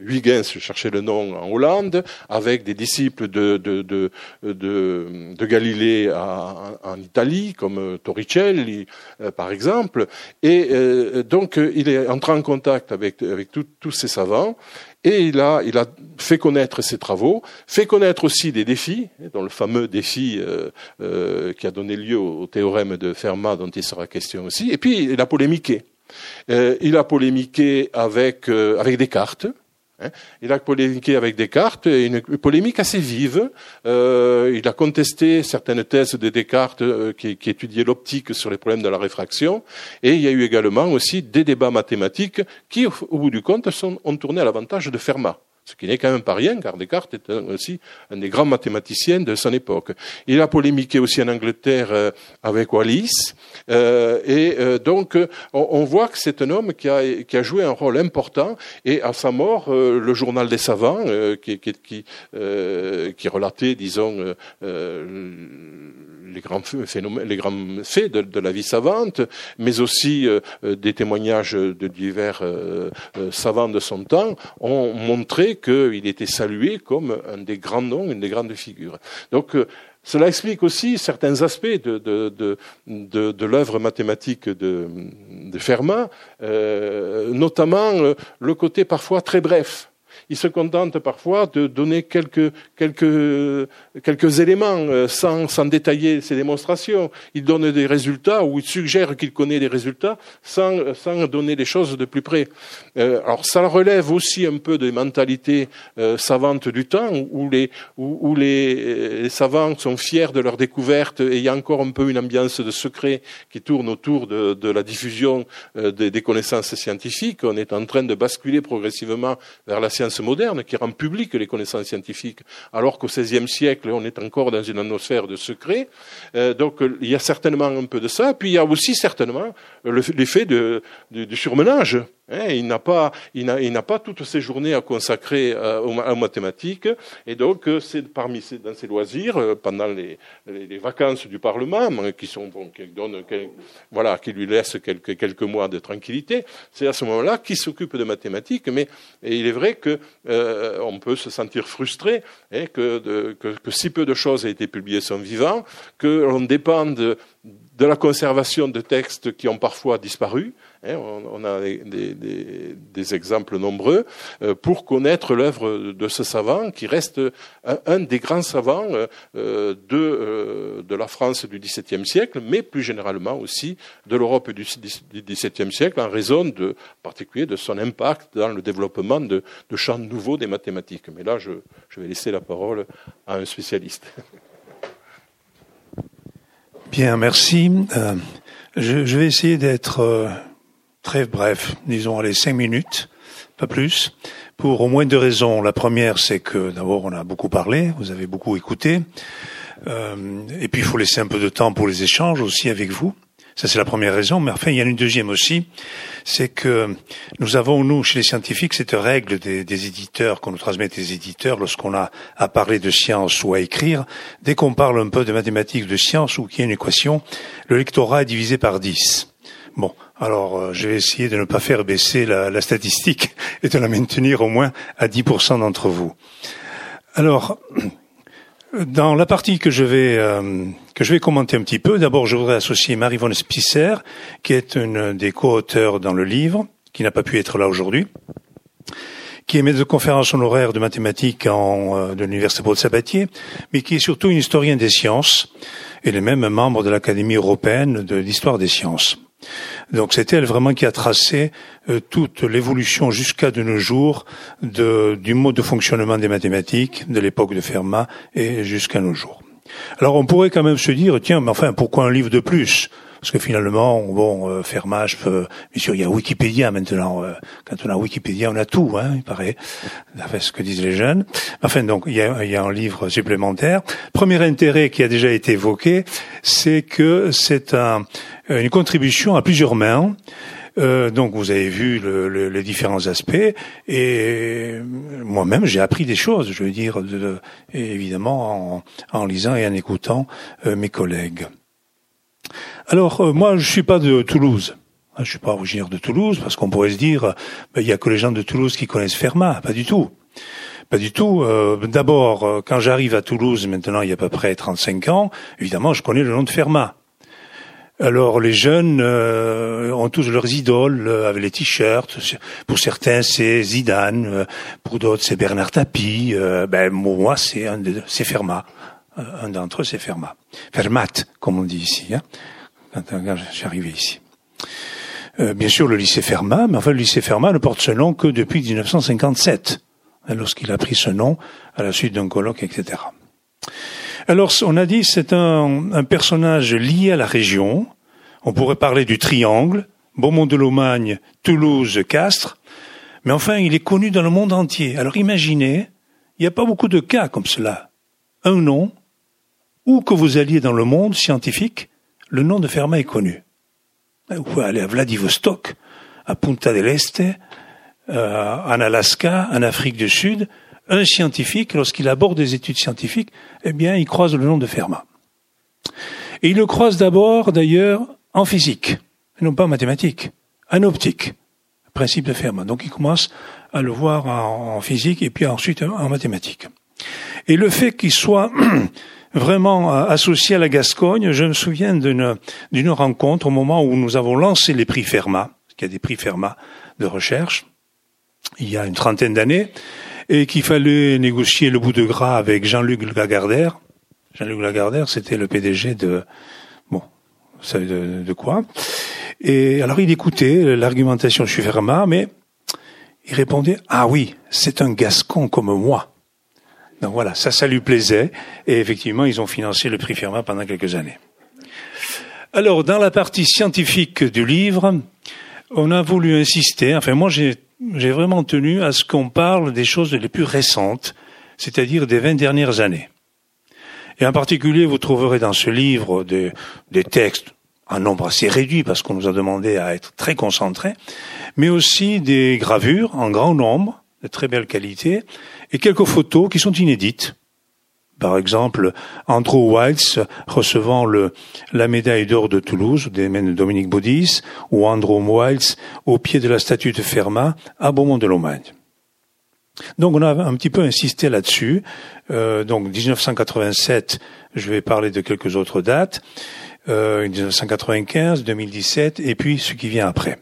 Huygens, je cherchais le nom en Hollande, avec des disciples de, de, de, de, Galilée en, Italie, comme Torricelli, euh, par exemple. Et euh, donc, il est entré en contact avec, avec tous ces savants, et il a, il a fait connaître ses travaux, fait connaître aussi des défis, dont le fameux défi euh, qui a donné lieu au, théorème de Fermat, dont il sera question aussi, et puis il a polémiqué. il a polémiqué avec, avec Descartes. Il a polémiqué avec Descartes, une polémique assez vive. Euh, il a contesté certaines thèses de Descartes euh, qui, qui, étudiaient l'optique sur les problèmes de la réfraction. Et il y a eu également aussi des débats mathématiques qui, au, bout du compte, sont, ont tourné à l'avantage de Fermat ce qui n'est quand même pas rien, car Descartes est aussi un des grands mathématiciens de son époque. Il a polémiqué aussi en Angleterre euh, avec Wallis, euh, et euh, donc on, voit que c'est un homme qui a, joué un rôle important, et à sa mort, le journal des savants, qui, relatait, disons, les grands faits de, la vie savante, mais aussi des témoignages de divers savants de son temps, ont montré qu'il était salué comme un des grands noms, une des grandes figures. Donc, euh, cela explique aussi certains aspects de, l'œuvre mathématique de, Fermat, euh, notamment euh, le côté parfois très bref il se contente parfois de donner quelques, quelques, quelques éléments euh, sans, sans détailler ses démonstrations. Il donne des résultats ou il suggère qu'il connaît des résultats sans, sans donner les choses de plus près. Euh, alors ça relève aussi un peu des mentalités euh, savantes du temps où, les, où, où les, les, savants sont fiers de leur découverte et il y a encore un peu une ambiance de secret qui tourne autour de, de la diffusion des, des connaissances scientifiques. On est en train de basculer progressivement vers la science moderne qui rend public les connaissances scientifiques, alors qu'au XVIe siècle, on est encore dans une atmosphère de secret. Euh, donc il y a certainement un peu de ça. Puis il y a aussi certainement l'effet du surmenage. Hein, il n'a pas, il n'a pas toutes ses journées à consacrer euh, aux, mathématiques, et donc euh, c'est parmi ses, dans ses loisirs, euh, pendant les, les, vacances du Parlement, qui sont bon, qui donnent, voilà, qui lui laissent quelques, quelques mois de tranquillité, c'est à ce moment-là qu'il s'occupe de mathématiques. Mais il est vrai que on peut se sentir frustré hein, que, que, que, si peu de choses aient été publiées son vivant, que l'on dépende de la conservation de textes qui ont parfois disparu. Hein, on, a des, exemples nombreux euh, pour connaître l'œuvre de ce savant qui reste un, des grands savants euh, de, euh, de, la France du XVIIe siècle, mais plus généralement aussi de l'Europe du XVIIe siècle, en raison de, en particulier de son impact dans le développement de, champs nouveaux des mathématiques. Mais là, je, vais laisser la parole à un spécialiste. Bien, merci. Je, vais essayer d'être très bref, disons allez cinq minutes, pas plus, pour au moins deux raisons. La première, c'est que d'abord on a beaucoup parlé, vous avez beaucoup écouté, euh, et puis il faut laisser un peu de temps pour les échanges aussi avec vous. Ça c'est la première raison. Mais enfin, il y a une deuxième aussi, c'est que nous avons, nous, chez les scientifiques, cette règle des, éditeurs, qu'on nous transmet des éditeurs lorsqu'on a à parler de science ou à écrire. Dès qu'on parle un peu de mathématiques, de science ou qu'il y a une équation, le lectorat est divisé par 10. Bon, alors euh, je vais essayer de ne pas faire baisser la, statistique [laughs] et de la maintenir au moins à 10% d'entre vous. Alors, [clears throat] dans la partie que je vais euh, que je vais commenter un petit peu, d'abord je voudrais associer Marie-Vonne Spisser, qui est une des co-auteurs dans le livre, qui n'a pas pu être là aujourd'hui, qui est maître de conférence honoraire de mathématiques en, euh, de l'université Paul Sabatier, mais qui est surtout une historienne des sciences. Elle est même membre de l'Académie européenne de l'histoire des sciences. Donc c'est elle vraiment qui a tracé euh, toute l'évolution jusqu'à de nos jours du mode de fonctionnement des mathématiques de l'époque de Fermat et jusqu'à nos jours. Alors on pourrait quand même se dire, tiens, mais enfin, pourquoi un livre de plus? Parce que finalement, bon, euh, Fermat, je peux... bien sûr, il y a Wikipédia maintenant. Euh, quand on a Wikipédia, on a tout, hein, il paraît, d'après ce que disent les jeunes. Enfin, donc, il y a, y a un livre supplémentaire. Premier intérêt qui a déjà été évoqué, c'est que c'est un, une contribution à plusieurs mains. Euh, donc vous avez vu le, le, les différents aspects et moi-même j'ai appris des choses, je veux dire, de, de, évidemment en, en, lisant et en écoutant euh, mes collègues. Alors euh, moi je suis pas de Toulouse. Je suis pas originaire de Toulouse parce qu'on pourrait se dire ben, il y a que les gens de Toulouse qui connaissent Fermat, pas du tout. Pas du tout. Euh, D'abord, quand j'arrive à Toulouse, maintenant il y a à peu près 35 ans, évidemment je connais le nom de Fermat. Alors les jeunes euh, ont tous leurs idoles euh, avec les t-shirts. Pour certains c'est Zidane, euh, pour d'autres c'est Bernard Tapie. Euh, ben moi c'est c'est Fermat. Euh, un d'entre eux c'est Fermat. Fermat comme on dit ici. Hein, quand, quand je suis arrivé ici. bien sûr le lycée Fermat, mais enfin le lycée Fermat ne porte ce nom que depuis 1957, hein, lorsqu'il a pris ce nom à la suite d'un colloque, etc. Alors, on a dit c'est un, un, personnage lié à la région. On pourrait parler du triangle, Beaumont de Lomagne, Toulouse, Castres. Mais enfin, il est connu dans le monde entier. Alors imaginez, il n'y a pas beaucoup de cas comme cela. Un nom, où que vous alliez dans le monde scientifique, le nom de Fermat est connu. Vous pouvez aller à Vladivostok, à Punta del Este, euh, en Alaska, en Afrique du Sud, un scientifique, lorsqu'il aborde des études scientifiques, eh bien, il croise le nom de Fermat. Et il le croise d'abord, d'ailleurs, en physique, et non pas en mathématiques, en optique, principe de Fermat. Donc il commence à le voir en, physique et puis ensuite en mathématiques. Et le fait qu'il soit [clears throat] vraiment associé à la Gascogne, je me souviens d'une rencontre au moment où nous avons lancé les prix Fermat, qu'il y a des prix Fermat de recherche, il y a une trentaine d'années, et qu'il fallait négocier le bout de gras avec Jean-Luc Lagardère. Jean-Luc Lagardère, c'était le PDG de, bon, vous savez de, quoi. Et alors il écoutait l'argumentation de Fermat, mais il répondait, ah oui, c'est un gascon comme moi. Donc voilà, ça, ça lui plaisait. Et effectivement, ils ont financé le prix Fermat pendant quelques années. Alors, dans la partie scientifique du livre, on a voulu insister, enfin moi j'ai vraiment tenu à ce qu'on parle des choses les plus récentes, c'est-à-dire des vingt dernières années. Et en particulier, vous trouverez dans ce livre des, des textes un nombre assez réduit parce qu'on nous a demandé à être très concentrés, mais aussi des gravures en grand nombre, de très belle qualité, et quelques photos qui sont inédites. Par exemple, Andrew Wiles recevant le, la médaille d'or de Toulouse, des mains de Dominique Baudis, ou Andrew Wiles au pied de la statue de Fermat à Beaumont-de-Lomagne. Donc on a un petit peu insisté là-dessus. Euh, donc 1987, je vais parler de quelques autres dates. Euh, 1995, 2017, et puis ce qui vient après.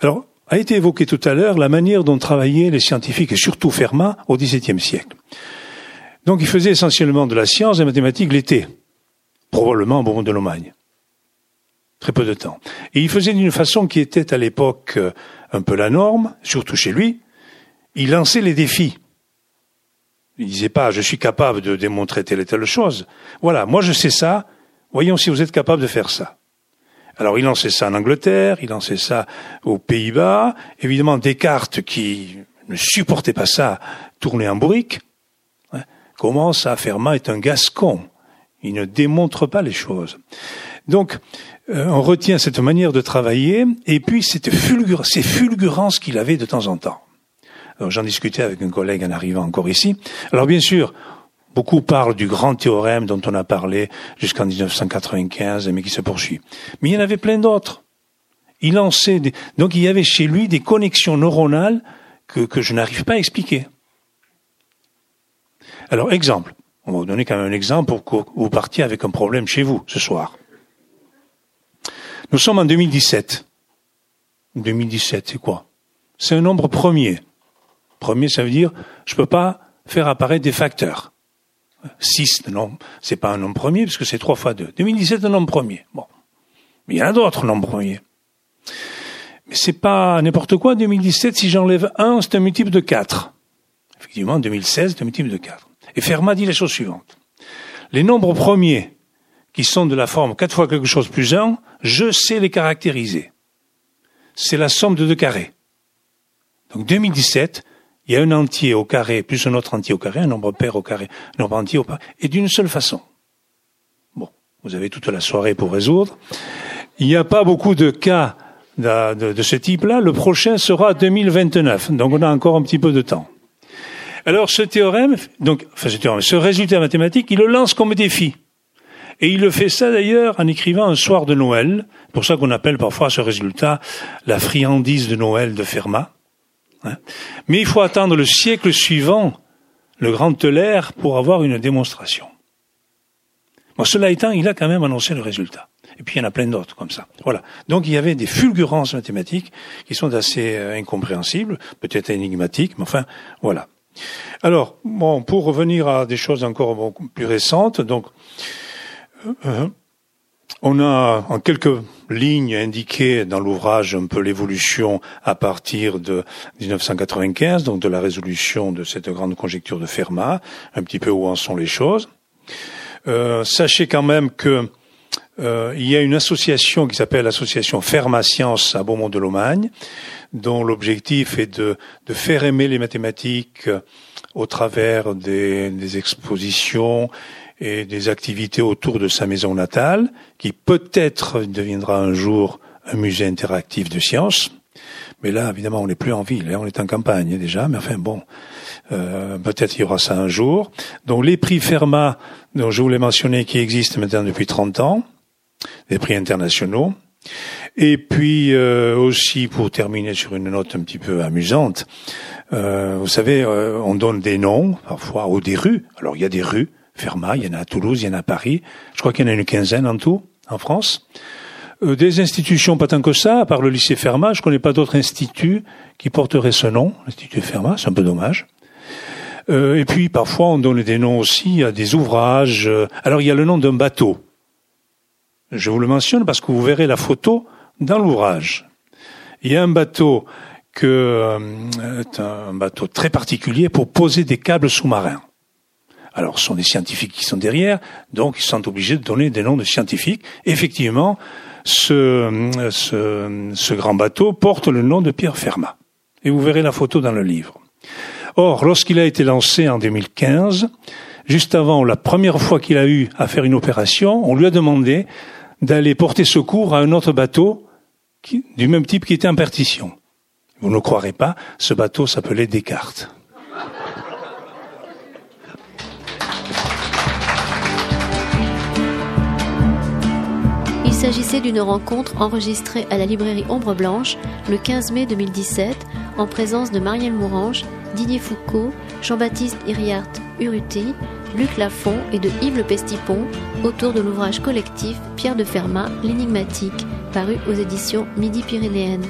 Alors, a été évoqué tout à l'heure la manière dont travaillaient les scientifiques, et surtout Fermat, au XVIIe siècle. Donc il faisait essentiellement de la science et des mathématiques l'été, probablement au moment de Lomagne. Très peu de temps. Et il faisait d'une façon qui était à l'époque euh, un peu la norme, surtout chez lui. Il lançait les défis. Il disait pas je suis capable de démontrer telle et telle chose. Voilà, moi je sais ça, voyons si vous êtes capable de faire ça. Alors il lançait ça en Angleterre, il lançait ça aux Pays-Bas. Évidemment, Descartes, qui ne supportait pas ça, tournait en bourrique. Comment ça, Fermat est un gascon Il ne démontre pas les choses. Donc, euh, on retient cette manière de travailler et puis cette fulgur ces fulgurances qu'il avait de temps en temps. J'en discutais avec un collègue en arrivant encore ici. Alors, bien sûr, beaucoup parlent du grand théorème dont on a parlé jusqu'en 1995, mais qui se poursuit. Mais il y en avait plein d'autres. Il lançait des... donc il y avait chez lui des connexions neuronales que, que je n'arrive pas à expliquer. Alors, exemple. On va vous donner quand même un exemple pour que vous partiez avec un problème chez vous ce soir. Nous sommes en 2017. 2017, c'est quoi? C'est un nombre premier. Premier, ça veut dire, je peux pas faire apparaître des facteurs. 6, non, c'est pas un nombre premier, puisque c'est 3 fois 2. 2017, un nombre premier. Bon. Mais il y en a d'autres nombres premiers. Mais c'est pas n'importe quoi, 2017, si j'enlève 1, c'est un multiple de 4. Effectivement, 2016, c'est un multiple de 4. Et Fermat dit la chose suivante. Les nombres premiers, qui sont de la forme 4 fois quelque chose plus 1, je sais les caractériser. C'est la somme de deux carrés. Donc 2017, il y a un entier au carré plus un autre entier au carré, un nombre pair au carré, un nombre entier au carré, et d'une seule façon. Bon, vous avez toute la soirée pour résoudre. Il n'y a pas beaucoup de cas de, ce type-là. Le prochain sera 2029, donc on a encore un petit peu de temps. Alors ce théorème, donc, enfin ce théorème, ce résultat mathématique, il le lance comme défi. Et il le fait ça d'ailleurs en écrivant un soir de Noël. Pour ça qu'on appelle parfois ce résultat la friandise de Noël de Fermat. Hein. Mais il faut attendre le siècle suivant, le grand Euler, pour avoir une démonstration. Bon, cela étant, il a quand même annoncé le résultat. Et puis il y en a plein d'autres comme ça. Voilà. Donc il y avait des fulgurances mathématiques qui sont assez euh, incompréhensibles, peut-être énigmatiques, mais enfin voilà. Alors, bon, pour revenir à des choses encore plus récentes, donc, euh, on a en quelques lignes indiqué dans l'ouvrage un peu l'évolution à partir de 1995, donc de la résolution de cette grande conjecture de Fermat, un petit peu où en sont les choses. Euh, sachez quand même que euh, il y a une association qui s'appelle l'association Fermat Science à Beaumont de Lomagne, dont l'objectif est de, faire aimer les mathématiques au travers des, expositions et des activités autour de sa maison natale, qui peut-être deviendra un jour un musée interactif de sciences. Mais là, évidemment, on n'est plus en ville, hein, on est en campagne déjà, mais enfin bon, euh, peut-être il y aura ça un jour. Donc les prix Fermat, dont je voulais mentionner, qui existent maintenant depuis 30 ans, des prix internationaux. Et puis euh, aussi, pour terminer sur une note un petit peu amusante, euh, vous savez, euh, on donne des noms parfois ou des rues. Alors il y a des rues, Fermat, il y en a à Toulouse, il y en a à Paris. Je crois qu'il y en a une quinzaine en tout en France. Euh, des institutions pas tant que ça, à part le lycée Fermat, je connais pas d'autres instituts qui porteraient ce nom, l'Institut Fermat, c'est un peu dommage. Euh, et puis parfois on donne des noms aussi à des ouvrages. Alors il y a le nom d'un bateau. Je vous le mentionne parce que vous verrez la photo dans l'ouvrage. Il y a un bateau que euh, est un bateau très particulier pour poser des câbles sous-marins. Alors, ce sont des scientifiques qui sont derrière, donc ils sont obligés de donner des noms de scientifiques. Effectivement, ce, ce, grand bateau porte le nom de Pierre Fermat. Et vous verrez la photo dans le livre. Or, lorsqu'il a été lancé en 2015, juste avant la première fois qu'il a eu à faire une opération, on lui a demandé d'aller porter secours à un autre bateau du même type qui était en perdition. Vous ne croirez pas, ce bateau s'appelait Descartes. S'agissait d'une rencontre enregistrée à la librairie Ombre Blanche le 15 mai 2017 en présence de Marielle Mourange, Didier Foucault, Jean-Baptiste Iriart Uruti, Luc Lafont et de Yves Le Pestipon autour de l'ouvrage collectif Pierre de Fermat, l'énigmatique, paru aux éditions Midi Pyrénéennes.